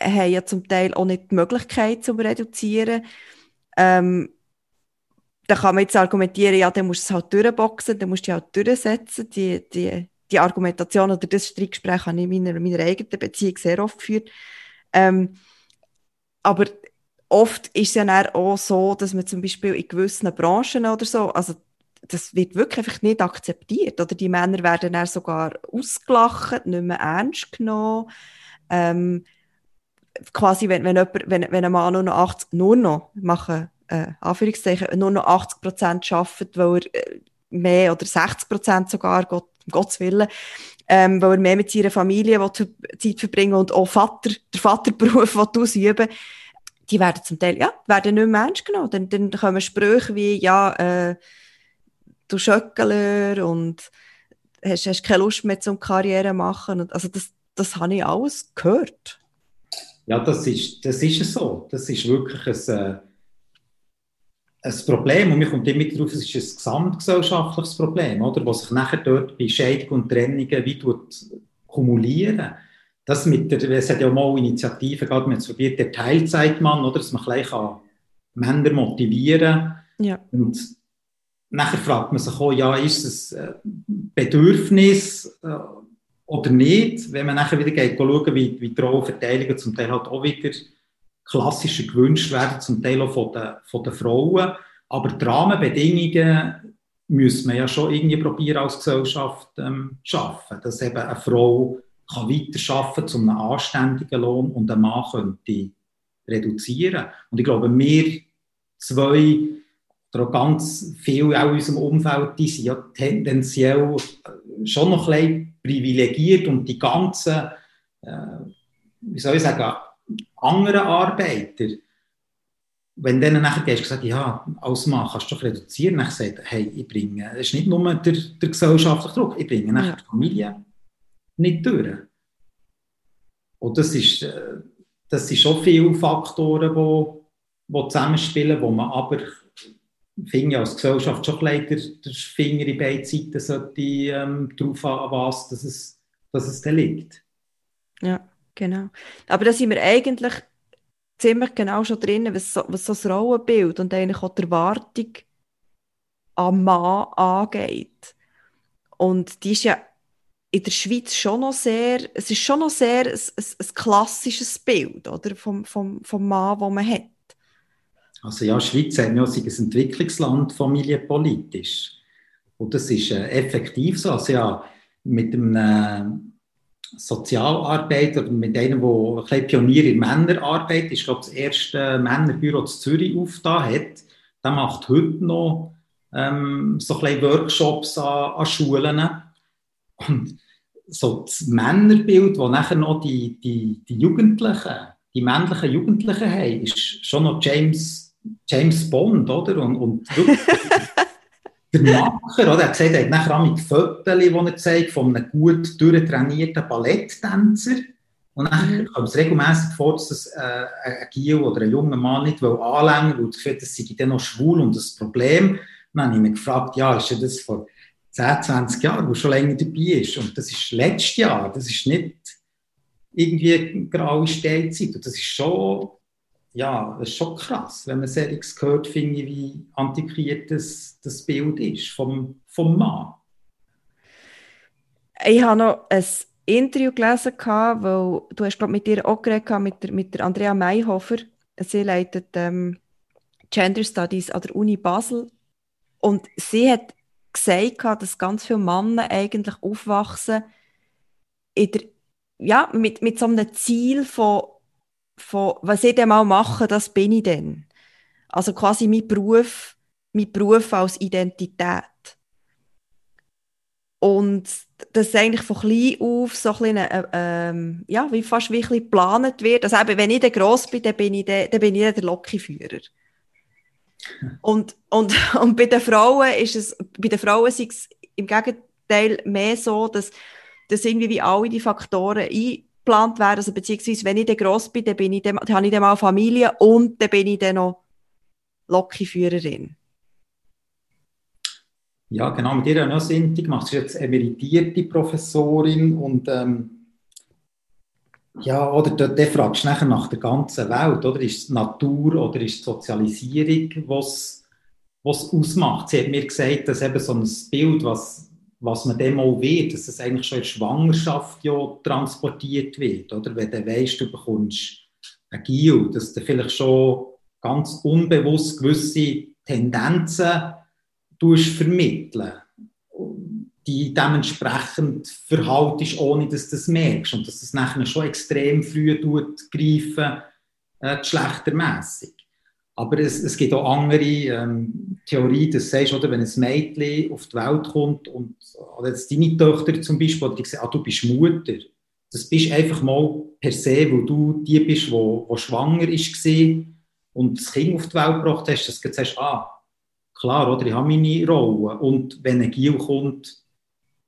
haben ja zum Teil auch nicht die Möglichkeit zu reduzieren. Ähm, da kann man jetzt argumentieren, ja, dann musst du es halt durchboxen, dann musst du halt durchsetzen. Die, die, die Argumentation oder das Streitgespräch habe ich in meiner, meiner eigenen Beziehung sehr oft geführt. Ähm, aber oft ist es ja auch so, dass man zum Beispiel in gewissen Branchen oder so, also das wird wirklich einfach nicht akzeptiert. Oder die Männer werden dann sogar ausgelacht, nicht mehr ernst genommen. Ähm, quasi, wenn, wenn, jemand, wenn, wenn ein Mann nur noch 80, nur noch, machen, äh, Anführungszeichen, nur noch 80 Prozent arbeitet, weil er äh, mehr oder 60 Prozent sogar, Gott, um Gottes Willen, ähm, weil er mehr mit seiner Familie will Zeit verbringen und auch Vater, der Vaterberuf <laughs> ausüben die werden zum Teil, ja, werden nicht mehr ernst genommen. Dann, dann kommen Sprüche wie, ja, äh, du Schöckeler und hast, hast keine Lust mehr zum Karriere machen. Also das, das habe ich alles gehört. Ja, das ist, das ist so. Das ist wirklich ein, äh, ein Problem. Und mir kommt immer darauf, es ist ein gesamtgesellschaftliches Problem, oder? was sich nachher dort bei Scheidung und Trennungen wie kumulieren. Das mit der, es hat ja mal Initiativen gehabt, man probiert, der Teilzeitmann, oder, dass man gleich Männer motivieren ja. Und nachher fragt man sich auch, ja, ist es ein Bedürfnis äh, oder nicht? Wenn man nachher wieder geht, schauen, wie, wie die Rollenverteilungen zum Teil halt auch wieder klassischer gewünscht werden, zum Teil auch von den, von den Frauen. Aber die Rahmenbedingungen müssen wir ja schon irgendwie probieren, als Gesellschaft ähm, schaffen, dass eben eine Frau kann weiterarbeiten zu einem anständigen Lohn und ein Mann könnte reduzieren. Und ich glaube, wir zwei oder auch ganz viele auch in unserem Umfeld, die sind ja tendenziell schon noch ein bisschen privilegiert und die ganzen, äh, wie soll ich sagen, anderen Arbeiter, wenn denen nachher gehst, gesagt, ja, als Mann kannst du doch reduzieren, dann gesagt, hey, ich bringe, es ist nicht nur der, der gesellschaftliche Druck, ich bringe nachher die Familie nicht durch. Und das ist, äh, das sind schon viele Faktoren, die, die zusammenspielen, wo man aber finde ich als Gesellschaft schon leider der Finger in beide Seiten sollte ähm, darauf haben, was dass es, dass es da liegt. Ja, genau. Aber da sind wir eigentlich ziemlich genau schon drin, was so, was so das Rollenbild und eigentlich auch die Erwartung am Mann angeht. Und die ist ja in der Schweiz schon noch sehr, es ist schon noch sehr ein, ein, ein klassisches Bild oder, vom, vom, vom Mann, das man hat. Also ja, die Schweiz hat ja ein Entwicklungsland familienpolitisch. Und das ist äh, effektiv so. Also ja, mit einem äh, Sozialarbeiter oder mit einem, der ein Pionier in Männerarbeit ist, glaube das erste Männerbüro in Zürich aufgetan hat, der macht heute noch ähm, so ein Workshops an, an Schulen und so das Männerbild, das nachher noch die, die, die Jugendlichen, die männlichen Jugendlichen haben, ist schon noch James, James Bond, oder? Und, und <laughs> der Macher, oder? Er hat gesagt, er hat nachher auch mit Fotos, die er zeigt, von einem gut durchtrainierten Balletttänzer. Und dann mhm. kommt es regelmäßig vor, dass das, äh, ein Gil oder ein junger Mann nicht anlängen will, weil Gefühl, das sei dann noch schwul und das Problem. dann habe ich mich gefragt, ja, ist das vor 10, 20 Jahren, wo schon länger dabei ist. Und das ist letztes Jahr, das ist nicht irgendwie eine graue Stellzeit. Und das ist schon, ja, das ist schon krass, wenn man solches gehört, finde ich, wie antiquiert das, das Bild ist vom, vom Mann. Ich habe noch ein Interview gelesen, weil du hast glaub, mit ihr auch geredet, mit der, mit der Andrea Mayhofer. Sie leitet ähm, Gender Studies an der Uni Basel. Und sie hat gesagt, dass ganz viele Männer eigentlich aufwachsen in der, ja, mit, mit so einem Ziel von, von, was ich denn mal mache, das bin ich denn. Also quasi mein Beruf, mein Beruf als Identität. Und das eigentlich von klein auf so ein bisschen, äh, ähm, ja, wie fast wie ein bisschen geplant wird. Also eben, wenn ich dann gross bin, dann bin ich der, dann bin ich der Lokführer. Und, und, <laughs> und bei den Frauen ist es, bei den Frauen ist es im Gegenteil mehr so, dass, dass irgendwie wie alle die Faktoren eingeplant werden. Also beziehungsweise, wenn ich dann gross bin, dann, bin ich dann, dann habe ich dann mal Familie und dann bin ich dann noch Lokführerin. Ja, genau, mit ihr noch sind, ich mache jetzt emeritierte Professorin und ähm, ja, oder da, fragst du nachher nach der ganzen Welt, oder? Ist es Natur oder ist es Sozialisierung, was was ausmacht? Sie hat mir gesagt, dass eben so ein Bild, was, was man dem auch wird, dass es eigentlich schon in der Schwangerschaft ja transportiert wird, oder? Wenn du weißt, du bekommst ein Gil, dass du vielleicht schon ganz unbewusst gewisse Tendenzen vermitteln die dementsprechend verhaltest, ohne dass du das merkst. Und dass das nachher schon extrem früh tut, äh, geschlechtermässig. Aber es, es gibt auch andere ähm, Theorien, dass du sagst, oder, wenn ein Mädchen auf die Welt kommt und oder jetzt deine Tochter zum Beispiel, die sagen, ah, du bist Mutter, das bist einfach mal per se, wo du die bist, die wo, wo schwanger ist und das Kind auf die Welt gebracht hast, dass du sagst, ah, klar, oder, ich habe meine Rolle. Und wenn ein Gil kommt,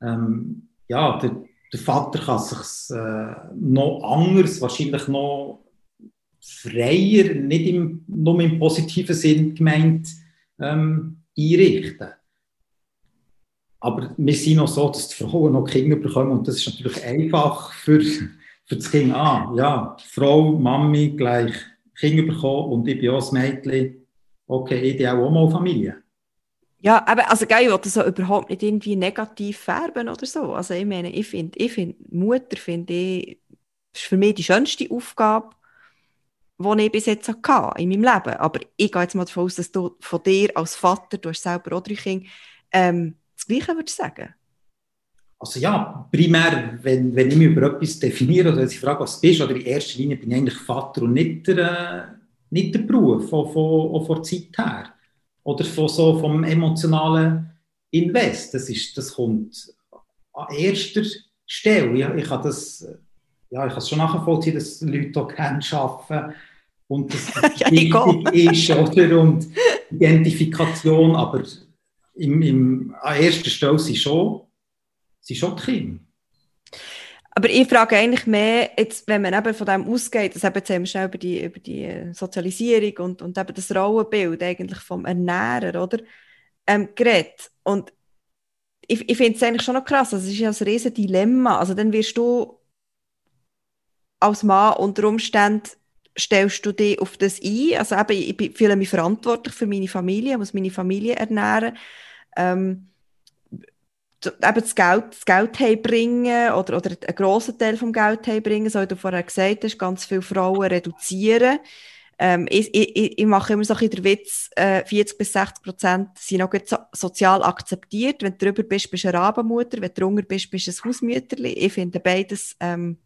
ähm, ja, der, der Vater kann sich äh, noch anders, wahrscheinlich noch freier, nicht im, nur im positiven Sinn gemeint, ähm, einrichten. Aber wir sind noch so, dass die Frauen noch Kinder bekommen und das ist natürlich einfach für, für das Kind. Ah, ja, Frau, Mami gleich Kinder bekommen und ich bin auch ein Mädchen. Okay, ich auch mal Familie. Ja, aber also geil, ich will das so überhaupt nicht irgendwie negativ färben oder so. Also ich meine, ich finde, ich finde, Mutter finde ich, ist für mich die schönste Aufgabe, die ich bis jetzt hatte in meinem Leben. Aber ich gehe jetzt mal davon aus, dass du von dir als Vater, du hast selber auch drei Kinder, ähm, das Gleiche würdest sagen? Also ja, primär, wenn, wenn ich mich über etwas definiere oder wenn ich frage, was du bist, oder in erster Linie bin ich eigentlich Vater und nicht der, äh, nicht der Beruf, von, von, von der Zeit her. Oder von so vom emotionalen Invest. Das, ist, das kommt an erster Stelle. Ich, ich kann das ja, ich kann es schon nachvollziehen, dass Leute auch gerne arbeiten und das <laughs> ja, wichtig ist, oder? Und Identifikation, aber im, im, an erster Stelle sind schon, sind schon die Kinder. Aber ich frage eigentlich mehr, jetzt, wenn man eben von dem ausgeht, das eben jetzt haben wir schon über die, über die äh, Sozialisierung und, und eben das Rollenbild eigentlich vom Ernährer, oder? Ähm, geredet. Und ich, ich finde es eigentlich schon noch krass, also es ist ja ein riesen Dilemma. Also dann wirst du als Mann unter Umständen stellst du dich auf das ein? Also eben, ich fühle mich verantwortlich für meine Familie, muss meine Familie ernähren. Ähm, eben das Geld, das Geld heimbringen oder, oder einen grossen Teil vom Geld heimbringen, so wie du vorher gesagt hast, ganz viele Frauen reduzieren. Ähm, ich, ich, ich, mache immer so ein den Witz, äh, 40 bis 60 Prozent sind noch so, sozial akzeptiert. Wenn du drüber bist, bist du eine Rabenmutter, wenn du drunter bist, bist du ein Hausmütterli. Ich finde beides ähm,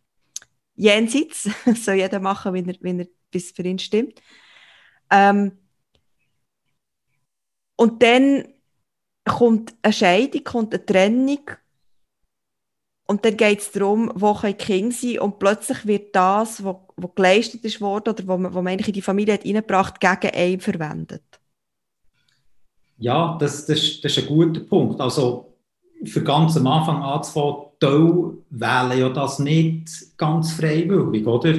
jenseits, <laughs> soll jeder machen, wie er, wie er bis für ihn stimmt. Ähm, und dann kommt eine Scheidung, kommt eine Trennung und dann geht es darum, wo die Kinder sein und plötzlich wird das, was geleistet ist worden oder wo man, man in die Familie hat reingebracht gegen einen verwendet. Ja, das, das, das ist ein guter Punkt. Also für ganz am Anfang anzufangen, Teil wählen ja das nicht ganz freiwillig, oder?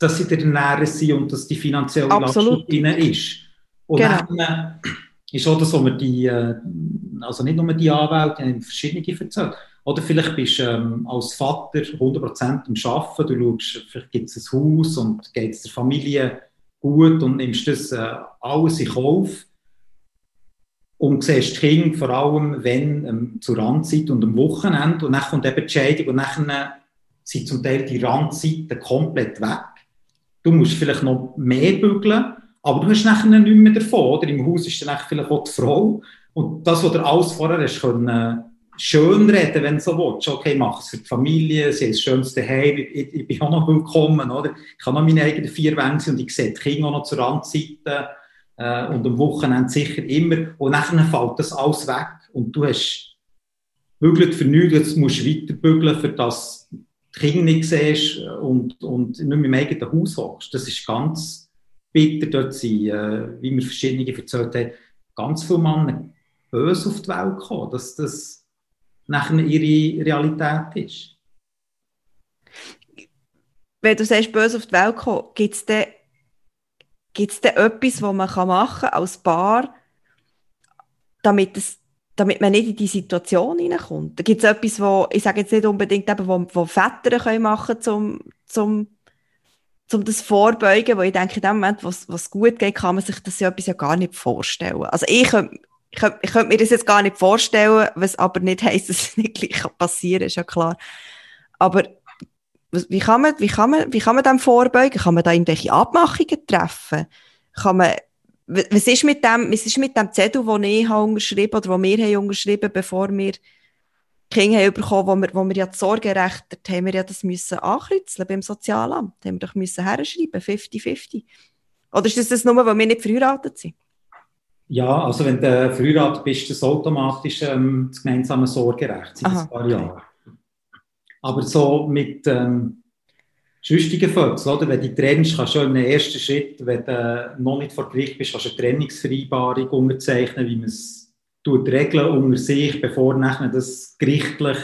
Dass sie der Ernährer sind und dass die finanzielle. Last ihnen ist. Und genau. dann ist auch das, wo wir die, äh, also nicht nur die Anwälte, die haben verschiedene erzählt. Oder vielleicht bist du ähm, als Vater 100% am Arbeiten, du schaust, vielleicht gibt es ein Haus und geht es der Familie gut und nimmst das äh, alles in Kauf und siehst die Kinder vor allem, wenn ähm, zur Randzeit und am Wochenende und dann kommt eben die Scheidung und dann sind zum Teil die Randzeiten komplett weg. Du musst vielleicht noch mehr bügeln, aber du hast nachher nicht mehr davon. Oder? Im Haus ist dann vielleicht auch die Frau und das, was du alles vorher hast können, schön reden, wenn du so willst. Okay, mach es für die Familie, sie ist das schönste Heim, ich, ich, bin auch noch willkommen. Oder? Ich habe noch meine eigenen vier Wände und ich sehe die Kinder auch noch zur Randzeiten äh, und am Wochenende sicher immer. Und dann fällt das alles weg und du hast bügelt für nichts, jetzt musst du weiter bügeln, für das die Kinder nicht siehst und, und nicht mehr im eigenen Haus hockst. Das ist ganz bitter. Dort sind, äh, wie mir verschiedene erzählt haben, ganz viele Männer böse auf die Welt gekommen, dass das nachher ihre Realität ist. Wenn du sagst, böse auf die Welt kommen, gibt es denn Gibt es denn etwas, was man machen kann als Paar, damit, es, damit man nicht in die Situation hineinkommt? Gibt es etwas, wo, ich sage jetzt nicht unbedingt, eben, wo, wo Väter können machen können, um, um, das vorbeugen, wo ich denke, in dem Moment, wo es gut geht, kann man sich das ja etwas ja gar nicht vorstellen. Also ich könnte ich ich könnte mir das jetzt gar nicht vorstellen, was aber nicht heisst, dass es nicht gleich passieren kann, ist ja klar. Aber wie kann man, wie kann man, wie kann man dem vorbeugen? Kann man da irgendwelche Abmachungen treffen? Kann man, was ist mit dem, was ist mit dem Zettel, den ich habe unterschrieben oder den wir haben unterschrieben, bevor wir Kinder haben bekommen, wo wir, wo wir ja das Sorgerecht, haben wir ja das müssen ankreuzeln beim Sozialamt. Da haben wir doch müssen herschreiben, 50-50. Oder ist das, das nur, weil wir nicht verheiratet sind? Ja, also wenn du verheiratet bist, ist das automatisch ähm, das gemeinsame Sorgerecht seit ein paar Jahren. Aber so mit ähm, sonstigen Vögeln, oder? wenn du trennst, kannst du schon im ersten Schritt, wenn du noch nicht vor Gericht bist, kannst du eine Trennungsvereinbarung unterzeichnen, wie man es regeln unter sich, bevor nachher das gerichtlich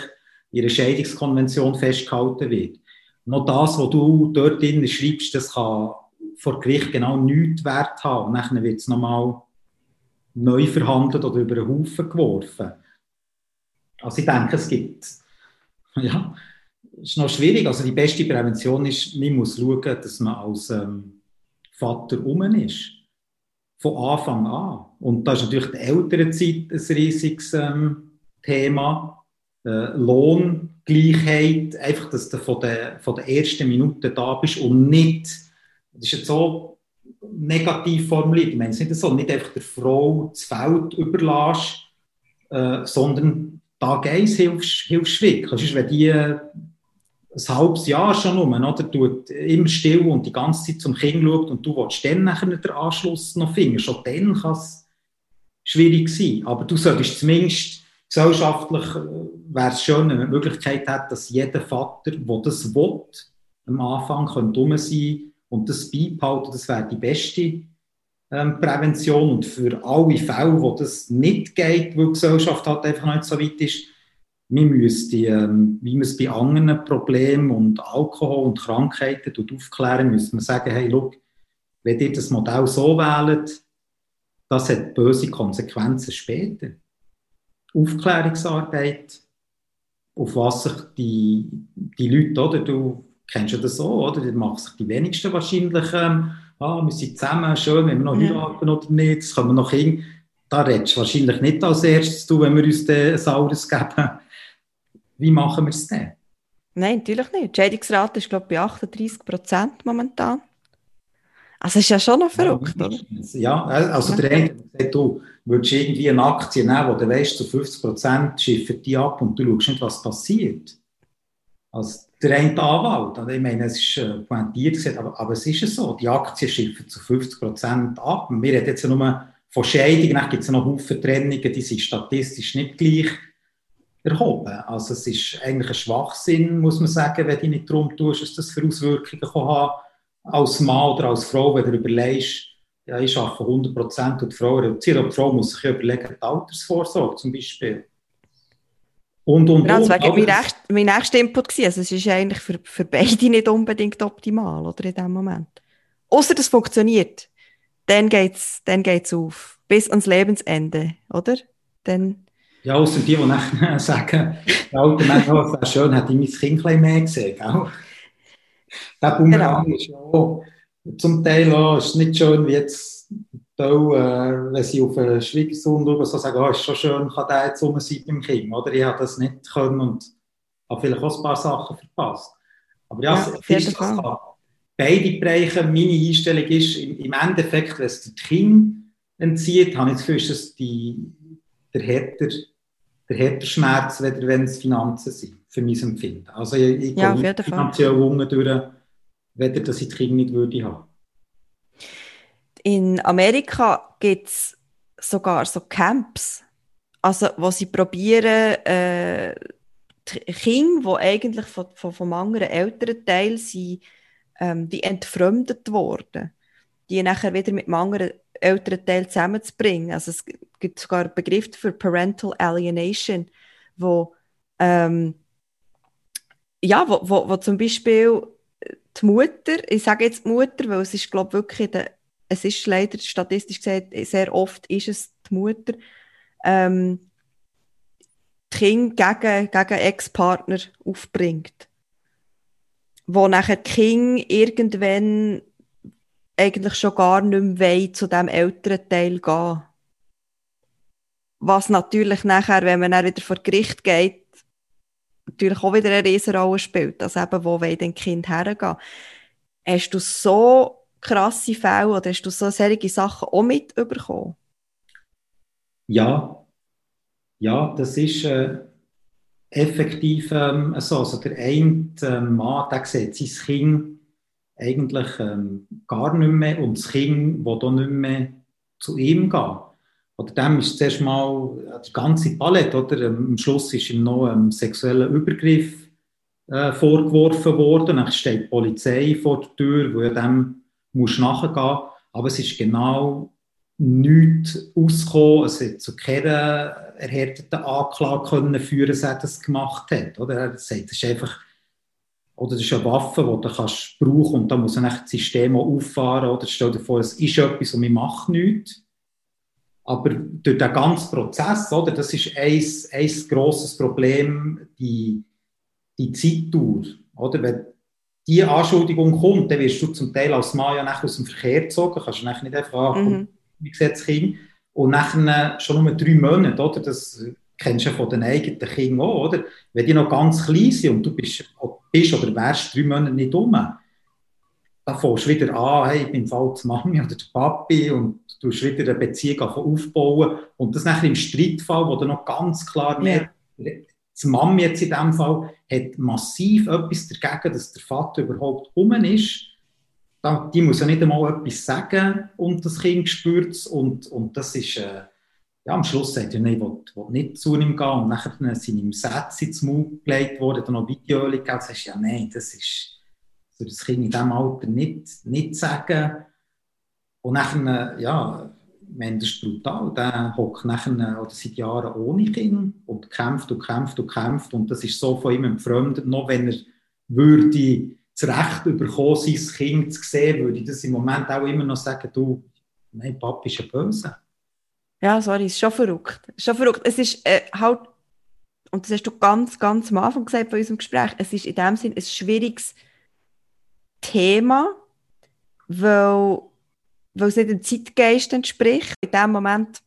in der Scheidungskonvention festgehalten wird. Noch das, was du dort drin schreibst, das kann vor Gericht genau nichts wert haben. Und dann wird es nochmal neu verhandelt oder über den Haufen geworfen. Also ich denke, es gibt, <laughs> ja, ist noch schwierig. Also die beste Prävention ist, man muss schauen, dass man als ähm, Vater um ist. Von Anfang an. Und da ist natürlich die Elternzeit ein riesiges ähm, Thema. Äh, Lohngleichheit, einfach, dass du von der, von der ersten Minute da bist und nicht, das ist jetzt so negativ formuliert, ich meine es nicht so, nicht einfach der Frau das Feld überlässt, äh, sondern da geht's hilfst, hilfst wirklich. Wenn die ein halbes Jahr schon um, oder, tut immer still und die ganze Zeit zum Kind schaut und du willst dann nachher den Anschluss noch finden, schon dann kann es schwierig sein. Aber du solltest zumindest gesellschaftlich, äh, wäre es schön, wenn man die Möglichkeit hat, dass jeder Vater, der das will, am Anfang könnte sein und das beibehalten, das wäre die beste ähm, Prävention. Und für alle Fälle, wo das nicht geht, wo die Gesellschaft halt einfach nicht so weit ist, wir müssen, ähm, wie man es bei anderen Problemen und Alkohol und Krankheiten tut aufklären, müssen wir sagen, hey, look, wenn ihr das Modell so wählt, das hat böse Konsequenzen später. Aufklärungsarbeit, auf was sich die, die Leute, oder du kennst ja das so, oder? Das machen sich die wenigsten wahrscheinlich, ähm, ah, wir sind zusammen, schön, wenn wir noch heiraten ja. oder nicht, das können wir noch hin. Da redest du wahrscheinlich nicht als erstes, du, wenn wir uns den Saurus geben. Wie machen wir es denn? Nein, natürlich nicht. Die Scheidungsrate ist, glaube ich, bei 38 Prozent momentan. Also ist ja schon noch verrückt, ja, oder? Ja, also der eine sagt, du würdest irgendwie eine Aktie nehmen, wo du weißt, zu 50 Prozent schiffen die ab und du schaust nicht, was passiert. Also der eine Anwalt, ich meine, es ist äh, pointiert gesagt, aber, aber es ist so, die Aktien schiffen zu 50 Prozent ab. Wir reden jetzt nur von Scheidungen, dann gibt es noch Haufen Trennungen, die sind statistisch nicht gleich erhoben. Also es ist eigentlich ein Schwachsinn, muss man sagen, wenn du nicht darum tust, dass das für Auswirkungen kann haben als Mann oder als Frau, wenn du überlegst, ja, ich arbeite 100 Prozent und die Frau reduziert, aber die Frau muss sich überlegen, die Altersvorsorge zum Beispiel. Und, und, genau, das war mein, nächst, mein nächster Input gewesen. Also es ist eigentlich für, für beide nicht unbedingt optimal, oder, in dem Moment. Außer das funktioniert. Dann geht's, dann geht's auf. Bis ans Lebensende, oder? Dann... Ja, außer die, die nachher <laughs> sagen, der alte Mensch, oh, es wäre schön, hätte ich mein Kind ein mehr gesehen, gell? Der Bumerang genau. ist ja auch, zum Teil auch, ist nicht schön, wie jetzt auch, äh, wenn sie auf einen Schwiegersohn schauen, so sagen, oh, ist schon schön, kann der jetzt rum sein beim Kind, oder? Ich habe das nicht können und habe vielleicht auch ein paar Sachen verpasst. Aber ja, ja ist, das kann beide Bereiche. Meine Einstellung ist, im, im Endeffekt, wenn es das Kind entzieht, habe ich das Gefühl, dass die, der härter der härter Schmerz, wenn es Finanzen sind, für mein Empfinden. Also ich, ich ja, gehe finanziell unten durch, weder dass ich die Kinder nicht würde haben. In Amerika gibt es sogar so Camps, also wo sie probieren, äh, Kinder, die eigentlich von, von, vom anderen Elternteil sind, ähm, die entfremdet wurden, die nachher wieder mit dem anderen Elternteil zusammenzubringen. Also es gibt sogar einen Begriff für Parental Alienation, wo ähm, ja, wo, wo, wo zum Beispiel die Mutter, ich sage jetzt Mutter, weil es ist glaube wirklich der es ist leider statistisch gesehen, sehr oft ist es die Mutter, ähm, die Kinder gegen, gegen Ex-Partner aufbringt. Wo nachher die Kinder irgendwann eigentlich schon gar nicht mehr zu dem älteren Teil gehen. Was natürlich nachher, wenn man dann wieder vor Gericht geht, natürlich auch wieder eine Riesenrolle spielt. Also eben, wo will denn Kind hergehen? Hast du so krasse Fälle oder hast du so solche Sachen auch mitbekommen? Ja, ja, das ist äh, effektiv ähm, so. Also der eine äh, Mann, der sieht sein Kind eigentlich ähm, gar nicht mehr und das Kind will auch nicht mehr zu ihm gehen. Oder dem ist zuerst mal die ganze Palette, oder? Ähm, am Schluss ist ihm noch ein sexueller Übergriff äh, vorgeworfen worden. Dann steht die Polizei vor der Tür, wo ja dem muss nachgehen. Aber es ist genau nichts ausgekommen. Es hat zu keiner erhärteten Anklage können führen, dass er das gemacht hat. Oder? Er sagt, das ist einfach oder das ist eine Waffe, die du kannst brauchen und da muss man das System auch auffahren. Oder stell dir vor, es ist etwas und wir machen nichts. Aber durch den ganzen Prozess, oder, das ist ein, ein grosses Problem, die, die Zeitdauer. Oder? Wenn diese Anschuldigung kommt, dann wirst du zum Teil als Mann ja aus dem Verkehr gezogen, kannst du nicht einfach mhm. wie sieht das Kind? Und nachher schon nur drei Monate, oder? Das kennst du ja von den eigenen Kindern auch, oder? Wenn die noch ganz klein sind und du bist bist oder wärst drei Monate nicht um, dann fängst du wieder an, hey, ich bin Fall die Mami oder der Papi und du hast wieder eine Beziehung aufbauen und das nachher im Streitfall, wo du noch ganz klar merkst, ja. Die Mami jetzt in diesem Fall hat massiv etwas dagegen, dass der Vater überhaupt um ist, die muss ja nicht einmal etwas sagen und das Kind spürt es und, und das ist... Äh, ja, am Schluss sagt er, nein, ich will, will nicht zu ihm gehen. Und nachher sind ihm Sätze ins Mund gelegt worden, dann noch Videos gegeben. Und sagst, ja, nein, das ist, soll das Kind in diesem Alter nicht, nicht sagen. Und nachher, ja, ist brutal, der hockt nachher oder seit Jahren ohne Kind und kämpft und kämpft und kämpft. Und das ist so von ihm entfremdet. Noch wenn er würde das Recht bekommen, sein Kind zu sehen, würde ich das im Moment auch immer noch sagen, du, nein, Papa ist ein Böse. Ja, sorry, ist schon verrückt. Schon verrückt. Es ist äh, halt, und das hast du ganz, ganz am Anfang gesagt von unserem Gespräch, es ist in dem Sinn ein schwieriges Thema, weil, weil es nicht dem Zeitgeist entspricht. In dem Moment,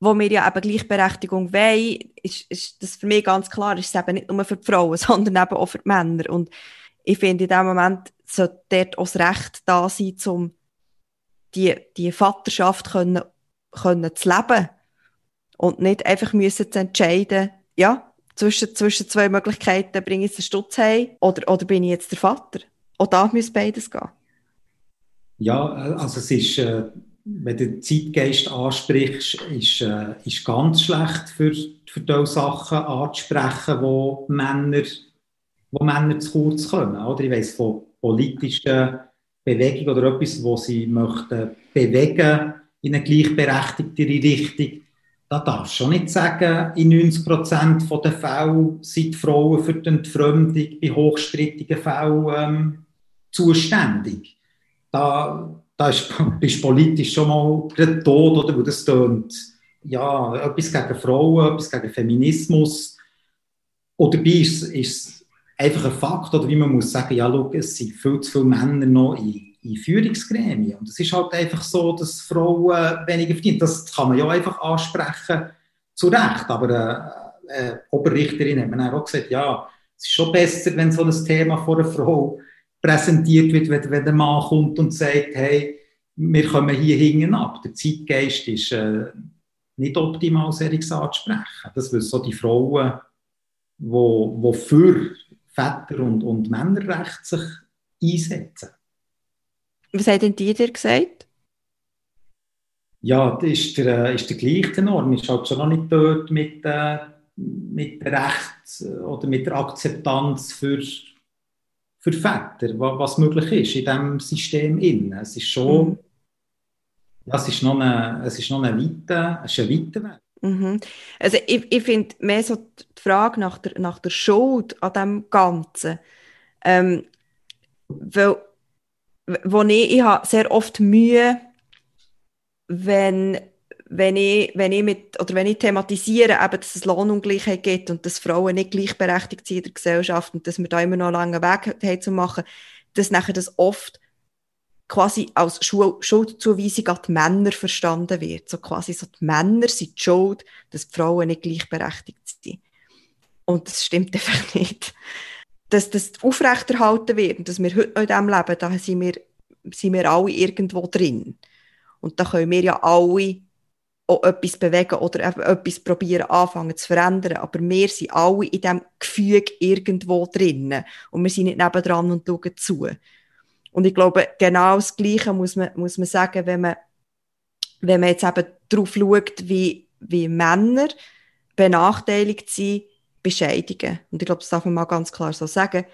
wo wir ja eben Gleichberechtigung wollen, ist, ist das für mich ganz klar, ist es eben nicht nur für die Frauen, <laughs> sondern eben auch für die Männer. Und ich finde, in dem Moment sollte dort auch das Recht da sein, um die, die Vaterschaft können können zu leben und nicht einfach müssen zu entscheiden, ja, zwischen, zwischen zwei Möglichkeiten, bringe ich den Stutz heim oder, oder bin ich jetzt der Vater? Auch da muss beides gehen. Ja, also es ist, äh, wenn du den Zeitgeist ansprichst, ist, äh, ist ganz schlecht für, für diese Sachen anzusprechen, wo Männer, wo Männer zu kurz kommen. Oder? Ich weiss von politischen Bewegungen oder etwas, wo sie möchten bewegen in eine gleichberechtigtere Richtung. Da darfst du schon nicht sagen, in 90 Prozent der Fälle sind Frauen für die Entfremdung bei hochstrittigen Fällen ähm, zuständig. Da, da ist, <laughs> bist du politisch schon mal tot, oder? Wo das tönt, ja, etwas gegen Frauen, etwas gegen Feminismus. Oder dabei ist es einfach ein Fakt, oder wie man muss sagen, ja, schau, es sind viel zu viele Männer noch in in Führungsgremien. Und es ist halt einfach so, dass Frauen weniger verdienen. Das kann man ja einfach ansprechen, zu Recht. Aber äh, äh, Oberrichterin hat mir auch gesagt, ja, es ist schon besser, wenn so ein Thema von einer Frau präsentiert wird, wenn, wenn der Mann kommt und sagt, hey, wir kommen hier hinten ab. Der Zeitgeist ist äh, nicht optimal, solches anzusprechen. Das wissen so die Frauen, die wo, wo für Väter- und, und Männerrecht sich einsetzen. Was hat denn die dir gesagt? Ja, das ist der, äh, ist der gleiche Tenor. ist halt schon noch nicht dort mit, äh, mit der Recht oder mit der Akzeptanz für, für Väter, was möglich ist in diesem System. Innen. Es ist schon, mhm. ja, es ist noch eine, es ist noch eine weite, es ist ein weiter Weg. Mhm. Also ich, ich finde mehr so die Frage nach der, nach der Schuld an dem Ganzen. Ähm, weil wo ich, ich habe sehr oft Mühe, wenn, wenn, ich, wenn ich mit, oder wenn ich thematisiere, eben, dass es Lohnungleichheit gibt und dass Frauen nicht gleichberechtigt sind in der Gesellschaft und dass wir da immer noch einen langen Weg haben zu machen, dass nachher das oft quasi als Schuldzuweisung an die Männer verstanden wird. So quasi so, die Männer sind die schuld, dass die Frauen nicht gleichberechtigt sind. Und das stimmt <laughs> einfach nicht dass das aufrechterhalten wird und dass wir heute noch in diesem Leben, da sind wir, sind wir alle irgendwo drin. Und da können wir ja alle auch etwas bewegen oder etwas probieren, anfangen zu verändern. Aber wir sind alle in diesem Gefüge irgendwo drinnen. Und wir sind nicht nebendran und schauen zu. Und ich glaube, genau das Gleiche muss man, muss man sagen, wenn man, wenn man jetzt eben darauf schaut, wie, wie Männer benachteiligt sind bei Scheidungen. Und ich glaube, das darf man mal ganz klar so sagen.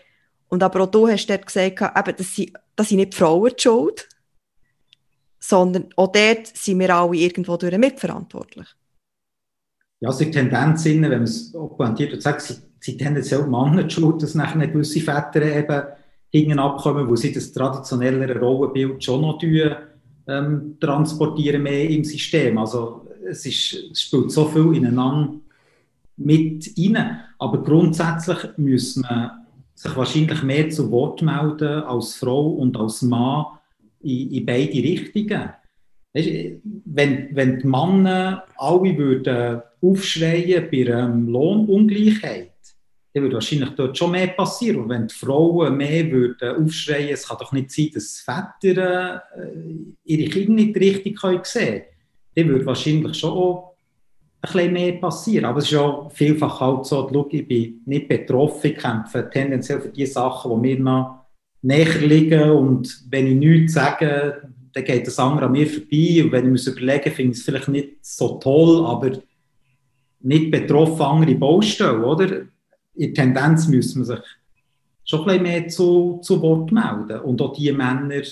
Und aber auch du hast dort gesagt, eben, das, sind, das sind nicht Frauen die schuld, sondern auch dort sind wir alle irgendwo durch mitverantwortlich. Ja, also die Tendenz, wenn man es pointiert und sagt, sie, sie tendenziell Männer die schuld, dass nachher gewisse Väter eben hinten abkommen, wo sie das traditionellere Rollenbild schon noch tun, ähm, transportieren mehr im System. Also es, ist, es spielt so viel ineinander mit rein. Aber grundsätzlich muss man sich wahrscheinlich mehr zu Wort melden als Frau und als Mann in, in beide Richtungen. wenn, wenn die Männer alle würden aufschreien bei einer Lohnungleichheit, dann würde wahrscheinlich dort schon mehr passieren. Und wenn die Frauen mehr würden aufschreien, es kann doch nicht sein, dass Väter äh, ihre Kinder nicht richtig sehen können, dann würde wahrscheinlich schon auch ein bisschen mehr passieren. Aber es ist ja vielfach halt so, schau, ich bin nicht betroffen, ich kämpfe tendenziell für die Sachen, die mir noch näher liegen und wenn ich nichts sage, dann geht das andere an mir vorbei und wenn ich mir überlege, finde ich es vielleicht nicht so toll, aber nicht betroffen andere Baustellen, oder? In Tendenz müssen man sich schon ein mehr zu, zu Wort melden und auch die Männer,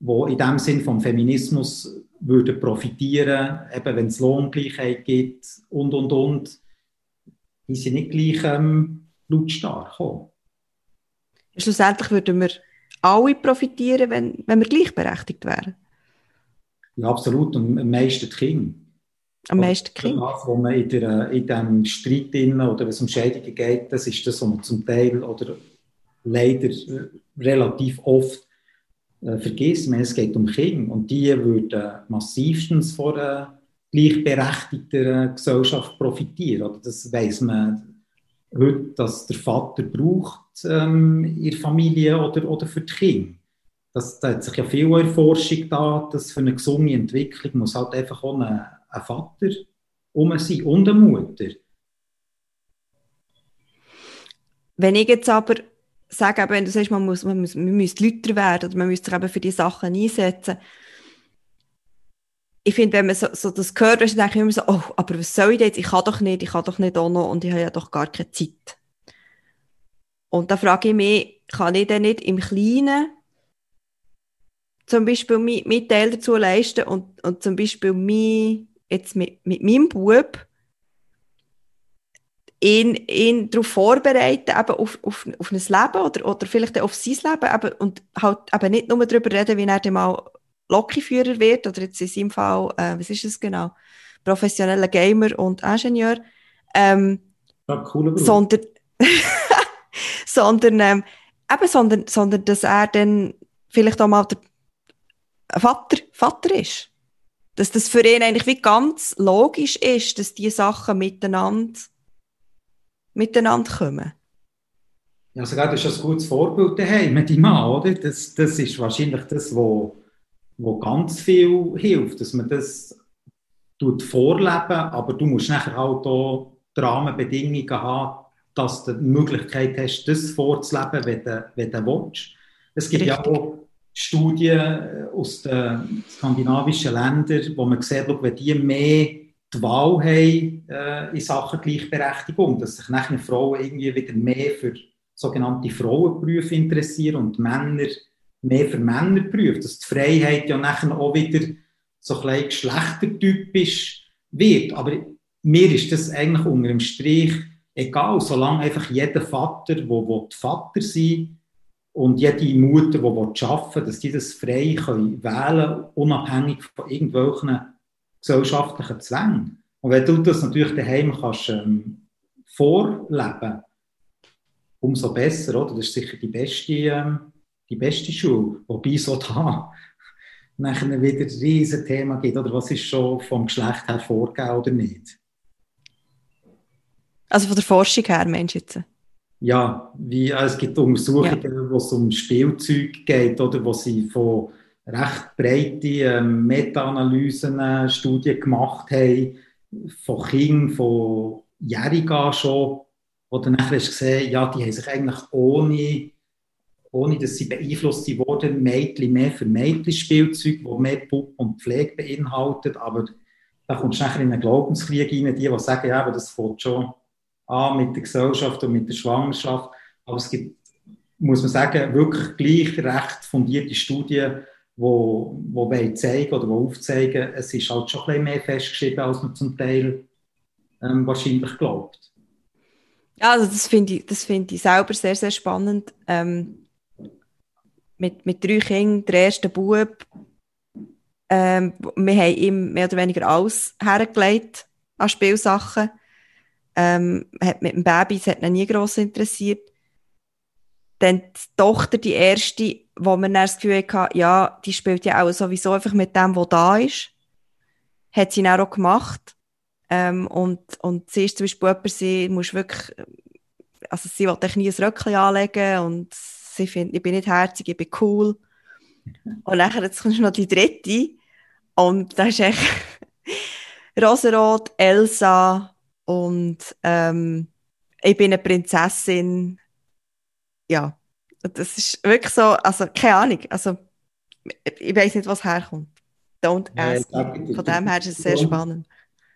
die in dem Sinn vom Feminismus würden profitieren, eben wenn es Lohngleichheit gibt und, und, und, die sind nicht gleich ähm, lautstark. Auch. Schlussendlich würden wir alle profitieren, wenn, wenn wir gleichberechtigt wären. Ja, absolut. Und am meisten die Kinder. Am meisten die Kinder. Was man in, der, in diesem Streit oder wenn es um Scheidungen geht, das ist das, was man zum Teil oder leider relativ oft äh, vergisst. es geht um Kinder und die würden massivstens von einer gleichberechtigten Gesellschaft profitieren. Oder das weiß man heute, dass der Vater braucht ähm, in der Familie oder, oder für die Kinder. Das, da hat sich ja viel in der Forschung da, dass für eine gesunde Entwicklung muss halt einfach auch ein, ein Vater um sein und eine Mutter. Wenn ich jetzt aber sage, wenn du sagst, man muss, man muss, man muss Lüter werden oder man müsste sich eben für die Sachen einsetzen, ich finde, wenn man so, so das hört, dann denke ich immer so, oh, aber was soll ich jetzt? Ich kann doch nicht, ich kann doch nicht auch noch und ich habe ja doch gar keine Zeit. Und da frage ich mich, kann ich denn nicht im Kleinen zum Beispiel meinen Teil dazu leisten und, und zum Beispiel mich jetzt mit, mit meinem Bub ihn, ihn darauf vorbereiten, eben auf, auf, auf ein Leben oder, oder vielleicht auf sein Leben eben, und halt eben nicht nur darüber reden, wie er dann mal Lokführer wird oder jetzt in seinem Fall, äh, was ist es genau, professioneller Gamer und Ingenieur, ähm, ja, sondern, <laughs> sondern, ähm, eben, sondern, sondern, dass er dann vielleicht auch mal der Vater, Vater ist. Dass das für ihn eigentlich wie ganz logisch ist, dass diese Sachen miteinander, miteinander kommen. Ja, also, das ist ein gutes Vorbild daheim mit deinem Mann, oder? Das, das ist wahrscheinlich das, was wo ganz viel hilft, dass man das tut vorleben, aber du musst nachher halt auch die Rahmenbedingungen haben, dass du die Möglichkeit hast, das vorzuleben, wenn du, wenn du willst. Es gibt Richtig. ja auch Studien aus den skandinavischen Ländern, wo man sieht, wenn die mehr die Wahl haben äh, in Sachen Gleichberechtigung, dass sich nachher Frauen irgendwie wieder mehr für sogenannte Frauenberufe interessieren und Männer mehr für Männer prüft, dass die Freiheit ja nachher auch wieder so ein geschlechtertypisch wird. Aber mir ist das eigentlich unter dem Strich egal, solange einfach jeder Vater, der Vater sein und jede Mutter, die arbeiten will, dass die das frei können wählen unabhängig von irgendwelchen gesellschaftlichen Zwängen. Und wenn du das natürlich daheim kannst ähm, vorleben, umso besser, oder? Das ist sicher die beste ähm, die beste Schule. Wobei auch da <laughs> nachher wieder ein riesiges Thema gibt, oder was ist schon vom Geschlecht her vorgegeben oder nicht. Also von der Forschung her, meinst du jetzt? Ja, wie, es gibt Untersuchungen, ja. wo es um Spielzeug geht, oder wo sie von recht breite ähm, Meta-Analysen, äh, Studien gemacht haben, von Kindern, von Jährigen schon, wo dann nachher hast gesehen, ja, die haben sich eigentlich ohne, ohne dass sie beeinflusst wurden, Mädchen mehr für Mädchenspielzeug, wo mehr Puppe und Pflege beinhaltet, aber da kommst du nachher in einen Glaubenskrieg rein, die, die sagen, ja, aber das fängt schon an mit der Gesellschaft und mit der Schwangerschaft, aber es gibt, muss man sagen, wirklich gleich recht fundierte Studien, wo, wo zeigen oder wo aufzeigen, es ist halt schon ein bisschen mehr festgeschrieben, als man zum Teil ähm, wahrscheinlich glaubt. Ja, also das finde ich, das ich selber sehr, sehr spannend. Ähm, mit, mit drei Kindern, der erste Bub, ähm, wir haben ihm mehr oder weniger alles hergelegt an Spielsachen. Ähm, hat mit dem Baby, das hat ihn nie gross interessiert. Dann die Tochter, die erste, wo man das Gefühl hatte, ja, die spielt ja auch sowieso einfach mit dem, was da ist. Hat sie dann auch gemacht. Ähm, und, und sie ist zum Beispiel jemand, sie muss wirklich, also sie will nie ein Röckchen anlegen und sie findet, ich bin nicht herzig, ich bin cool. Und nachher, jetzt kommt noch die dritte und da ist echt <laughs> Rosenrot, Elsa und ähm, ich bin eine Prinzessin. Ja, das ist wirklich so, also keine Ahnung, also ich weiß nicht, was herkommt. Don't ask. Ja, Von dem her ist es sehr spannend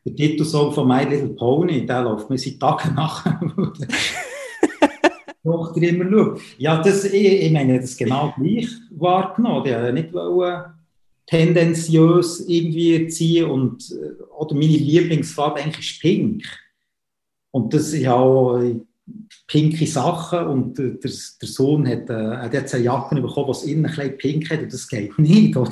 der Titelsong von My Little Pony, der läuft mir seit Tagen nach. <laughs> Tochter immer schaut. Ja, das, ich, ich meine, das genau gleich wahrgenommen. Die haben nicht wollen, tendenziös irgendwie ziehen und, äh, oder meine Lieblingsfarbe eigentlich ist pink. Und das ist auch, pinke Sachen und der, der Sohn hat, äh, hat jetzt eine Jacke bekommen, die innen ein pink hat und das geht <laughs> nicht, oder?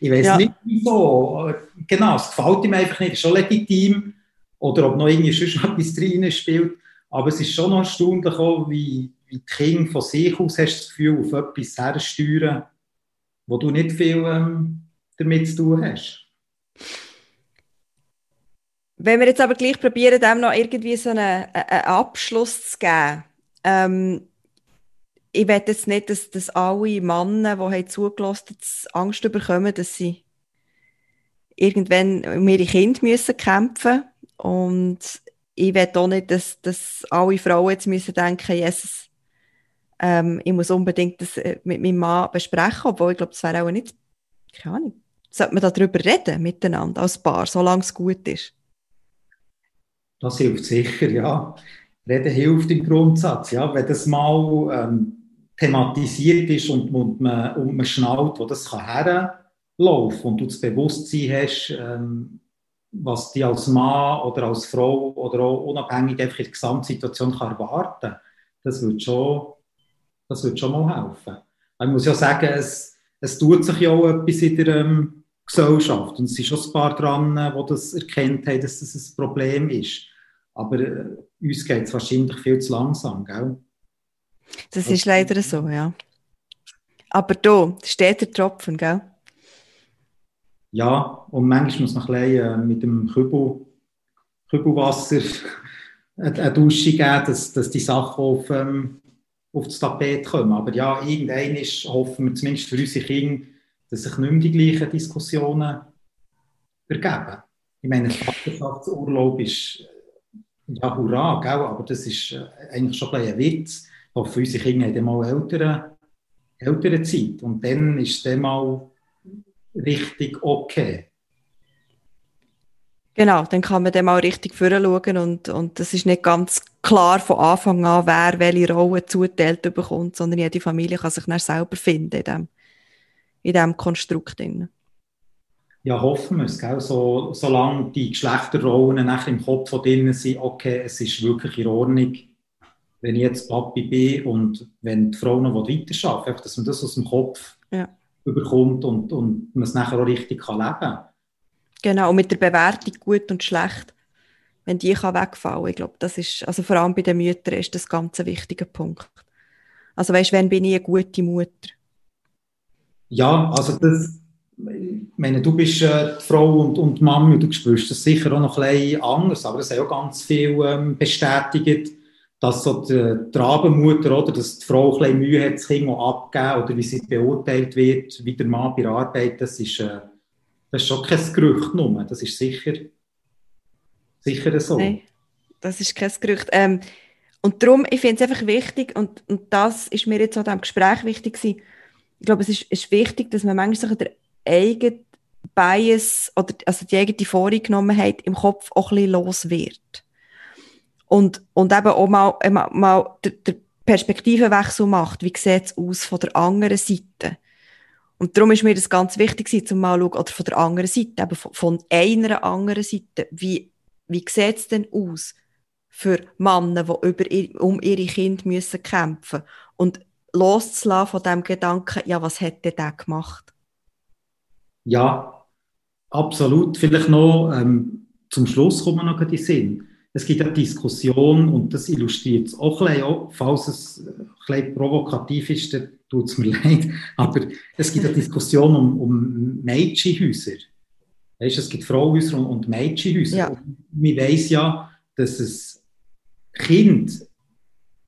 Ich weiß ja. nicht wieso. Genau, es gefällt ihm einfach nicht, ist schon legitim. Oder ob noch irgendwie sonst etwas drin spielt. Aber es ist schon noch erstaunlich, auch, wie, wie die Kinder von sich aus hast das Gefühl, auf etwas hersteuern, wo du nicht viel ähm, damit zu tun hast. Wenn wir jetzt aber gleich probieren, dem noch irgendwie so einen, einen Abschluss zu geben. Ähm, ich will jetzt nicht, dass, dass alle Männer, die haben zugelassen Angst bekommen, dass sie irgendwann um ihre Kinder müssen kämpfen Und ich will auch nicht, dass, dass alle Frauen jetzt müssen denken, Jesus, ähm, ich muss unbedingt das äh, mit meinem Mann besprechen, obwohl ich glaube, das wäre auch nicht, keine Ahnung, sollte man darüber reden miteinander als Paar, solange es gut ist. Das hilft sicher, ja. Reden hilft im Grundsatz, ja. Wenn das mal ähm, thematisiert ist und, und, man, und man schnallt, wo das kann und du das Bewusstsein hast, ähm, was die als Mann oder als Frau oder auch unabhängig einfach in der Gesamtsituation kann erwarten das wird schon, das schon mal helfen. Ich muss ja sagen, es, es tut sich ja auch etwas in der ähm, Gesellschaft und es sind schon ein paar dran, die das erkennt haben, dass das ein Problem ist. Aber äh, uns geht es wahrscheinlich viel zu langsam, gell? Das ist leider so, ja. Aber da steht der Tropfen, gell? Ja, und manchmal muss man ein äh, mit dem Kübel, Kübelwasser <laughs> eine Dusche geben, dass, dass die Sachen auf, ähm, auf das Tapet kommen. Aber ja, irgendwann ist, hoffen wir zumindest für unsere Kinder, dass sich nicht mehr die gleichen Diskussionen ergeben. Ich meine, Vaterschaftsurlaub ist ja, hurra, gell? aber das ist äh, eigentlich schon ein, ein Witz. Ich hoffe, unsere Kinder haben dann mal ältere, ältere Zeit und dann ist es dann mal richtig okay. Genau, dann kann man dem mal richtig schauen und, und das ist nicht ganz klar von Anfang an, wer welche Rolle zuteilt bekommt, sondern jede Familie kann sich dann selber finden in diesem in dem Konstrukt. Drin ja, hoffen wir es, gell? So, solange die Geschlechterrollen nachher im Kopf von denen sind, okay, es ist wirklich in Ordnung, wenn ich jetzt Papi bin und wenn die Frau noch weiterarbeiten einfach, dass man das aus dem Kopf ja. Überkommt und, und man es nachher auch richtig kann leben kann. Genau, und mit der Bewertung gut und schlecht, wenn die kann wegfallen, ich glaube, das ist, also vor allem bei den Müttern ist das ganz ein wichtiger Punkt. Also weißt, wenn bin ich eine gute Mutter? Ja, also das, ich meine, du bist äh, die Frau und, und die Mama, du spürst das sicher auch noch ein bisschen anders, aber es hat auch ganz viel ähm, bestätigt, dass so die, die Rabenmutter, oder, dass die Frau ein Mühe hat, das Kind abzugeben oder wie sie beurteilt wird, wie der Mann bei der Arbeit, das ist, äh, das ist schon kein Gerücht nur, das ist sicher, sicher so. Nein, das ist kein Gerücht. Ähm, und darum, ich finde es einfach wichtig, und, und das ist mir jetzt auch diesem Gespräch wichtig gewesen, ich glaube, es ist, ist wichtig, dass man manchmal der eigene Bias oder also die eigene Vorgenommenheit im Kopf auch ein bisschen los wird und, und eben auch mal, mal, mal der, Perspektivenwechsel macht. Wie sieht es aus von der anderen Seite? Und darum ist mir das ganz wichtig, zum mal schauen, oder von der anderen Seite, eben von, von einer anderen Seite, wie, wie sieht es denn aus für Männer, die über, um ihre Kinder müssen kämpfen und loszulassen von dem Gedanken, ja, was hätte der gemacht? Ja, absolut. Vielleicht noch ähm, zum Schluss kommen wir noch in den Sinn es gibt eine Diskussion, und das illustriert es auch ein bisschen, falls es ein bisschen provokativ ist, dann tut es mir <laughs> leid, aber es gibt eine Diskussion um, um Mädchenhäuser. Weißt, es gibt Frauenhäuser und, und Mädchenhäuser. Ja. Man weiß ja, dass es Kind,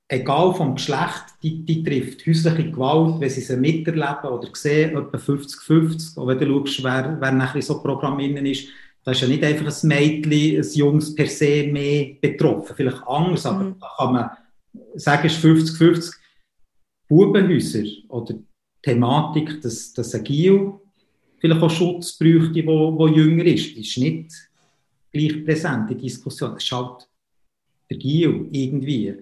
egal vom Geschlecht, die, die trifft häusliche Gewalt, wenn sie sie miterleben oder sehen, etwa 50-50. Und wenn du schaust, wer, wer nachher so Programm ist, da ist ja nicht einfach ein Mädchen, ein Jungs per se mehr betroffen. Vielleicht anders, aber mhm. da kann man sagen, es ist 50-50 Bubenhäuser oder Thematik, dass, dass ein Gio vielleicht auch Schutz bräuchte, wo, wo jünger ist. Ist nicht gleich präsent in der Diskussion. Es ist halt der Gio irgendwie.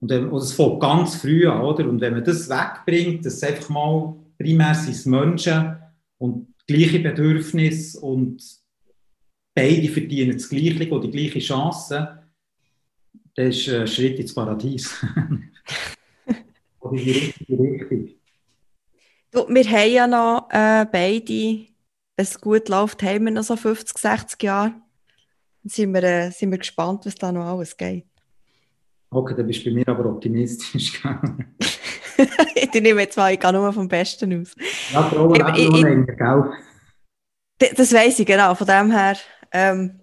Und, und es fängt ganz früh an, oder? Und wenn man das wegbringt, dass es einfach mal primär sind Menschen und gleiche Bedürfnisse und beide verdienen das Gleiche oder die gleiche Chance, das ist ein Schritt ins Paradies. <laughs> oder in die richtige Richtung. Du, wir haben ja noch äh, beide, wenn es gut läuft, haben wir noch so 50, 60 Jahre. Dann sind wir, äh, sind wir gespannt, was da noch alles geht. Okay, dann bist du bei mir aber optimistisch. <laughs> <laughs> ich nehme jetzt mal, ich gehe nur vom Besten aus. Ja, Frauen leben noch länger, gell? Das weiß ich, genau. Von dem her ähm,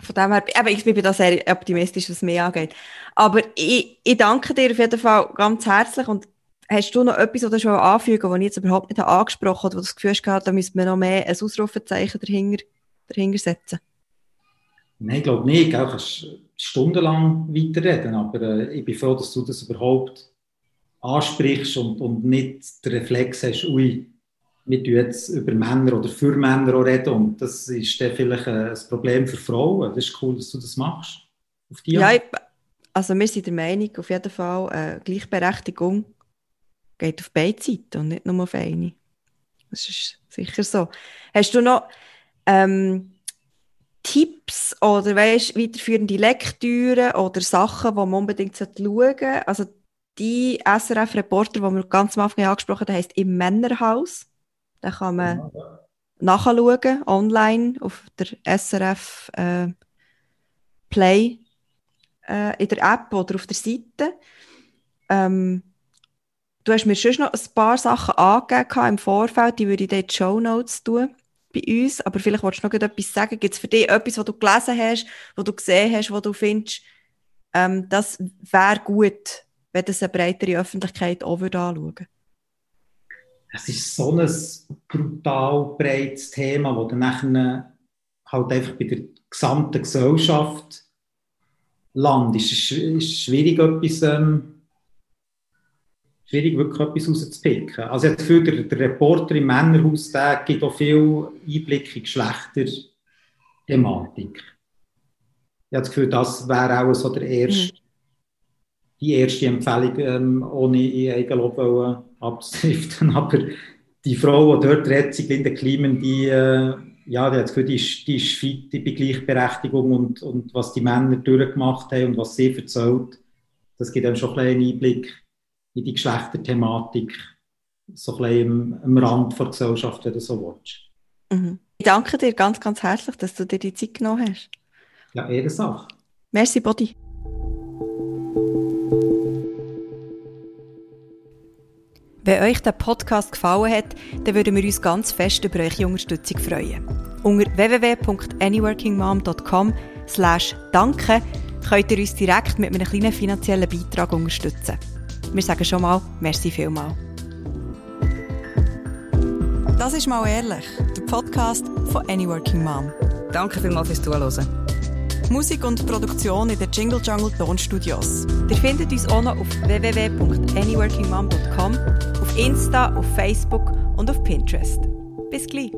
von dem her, eben, ich bin da sehr optimistisch, was mich angeht. Aber ich, ich danke dir auf jeden Fall ganz herzlich und hast du noch etwas, was du schon anfügen was ich jetzt überhaupt nicht angesprochen habe, wo du das Gefühl hast, da müsste man noch mehr ein Ausrufezeichen dahinter, dahinter setzen? Nein, ich glaube nicht. Ich kann stundenlang weiterreden, aber äh, ich bin froh, dass du das überhaupt ansprichst und, und nicht den Reflex hast, ui, wir jetzt über Männer oder für Männer reden und das ist dann vielleicht ein Problem für Frauen. Das ist cool, dass du das machst. Ja, ich, also wir sind der Meinung, auf jeden Fall, äh, Gleichberechtigung geht auf beide Seiten und nicht nur auf eine. Das ist sicher so. Hast du noch ähm, Tipps oder weißt, weiterführende Lektüre oder Sachen, die man unbedingt schauen sollte? Also die SRF-Reporter, die wir ganz am Anfang angesprochen haben, heisst «Im Männerhaus». Den kann man ja, ja. nachschauen, online auf der SRF äh, Play äh, in der App oder auf der Seite. Ähm, du hast mir schon noch ein paar Sachen angegeben im Vorfeld, die würde ich in die Show Notes tun bei uns, aber vielleicht wolltest du noch etwas sagen. Gibt es für dich etwas, was du gelesen hast, was du gesehen hast, wo du findest, ähm, das wäre gut, wenn das eine breitere Öffentlichkeit auch anschauen würde? Es ist so ein brutal breites Thema, das dann nachher halt einfach bei der gesamten Gesellschaft landet. Es ist, schwierig, etwas, ähm, schwierig, wirklich etwas rauszupicken. Also ich habe der, der Reporter im Männerhaus, der gibt auch viel Einblick in Geschlechterthematik. Ich habe das Gefühl, das wäre auch so der erste, mhm. die erste Empfehlung, ähm, ohne in Eigenlob abzustiften. <laughs> Aber die Frau, die dort redet, Linda Kliman, die, äh, ja, die, hat das Gefühl, die, ist, die ist fit bei Gleichberechtigung und, und was die Männer durchgemacht haben und was sie erzählt, das gibt einem schon einen Einblick in die Geschlechterthematik, so ein bisschen am, Rand der Gesellschaft, wenn du so willst. Mhm. Ich danke dir ganz, ganz herzlich, dass du dir die Zeit genommen hast. Ja, Ehrensache. Merci, Body. Wenn euch der Podcast gefallen hat, dann würden wir uns ganz fest über eure Unterstützung freuen. Unter www.anyworkingmom.com slash danke könnt ihr uns direkt mit einem kleinen finanziellen Beitrag unterstützen. Wir sagen schon mal, merci vielmal. Das ist mal ehrlich, der Podcast von Any Working Mom. Danke vielmals fürs Zuhören. Musik und Produktion in den Jingle Jungle Tonstudios. Ihr findet uns auch noch auf www.anyworkingmom.com, auf Insta, auf Facebook und auf Pinterest. Bis gleich.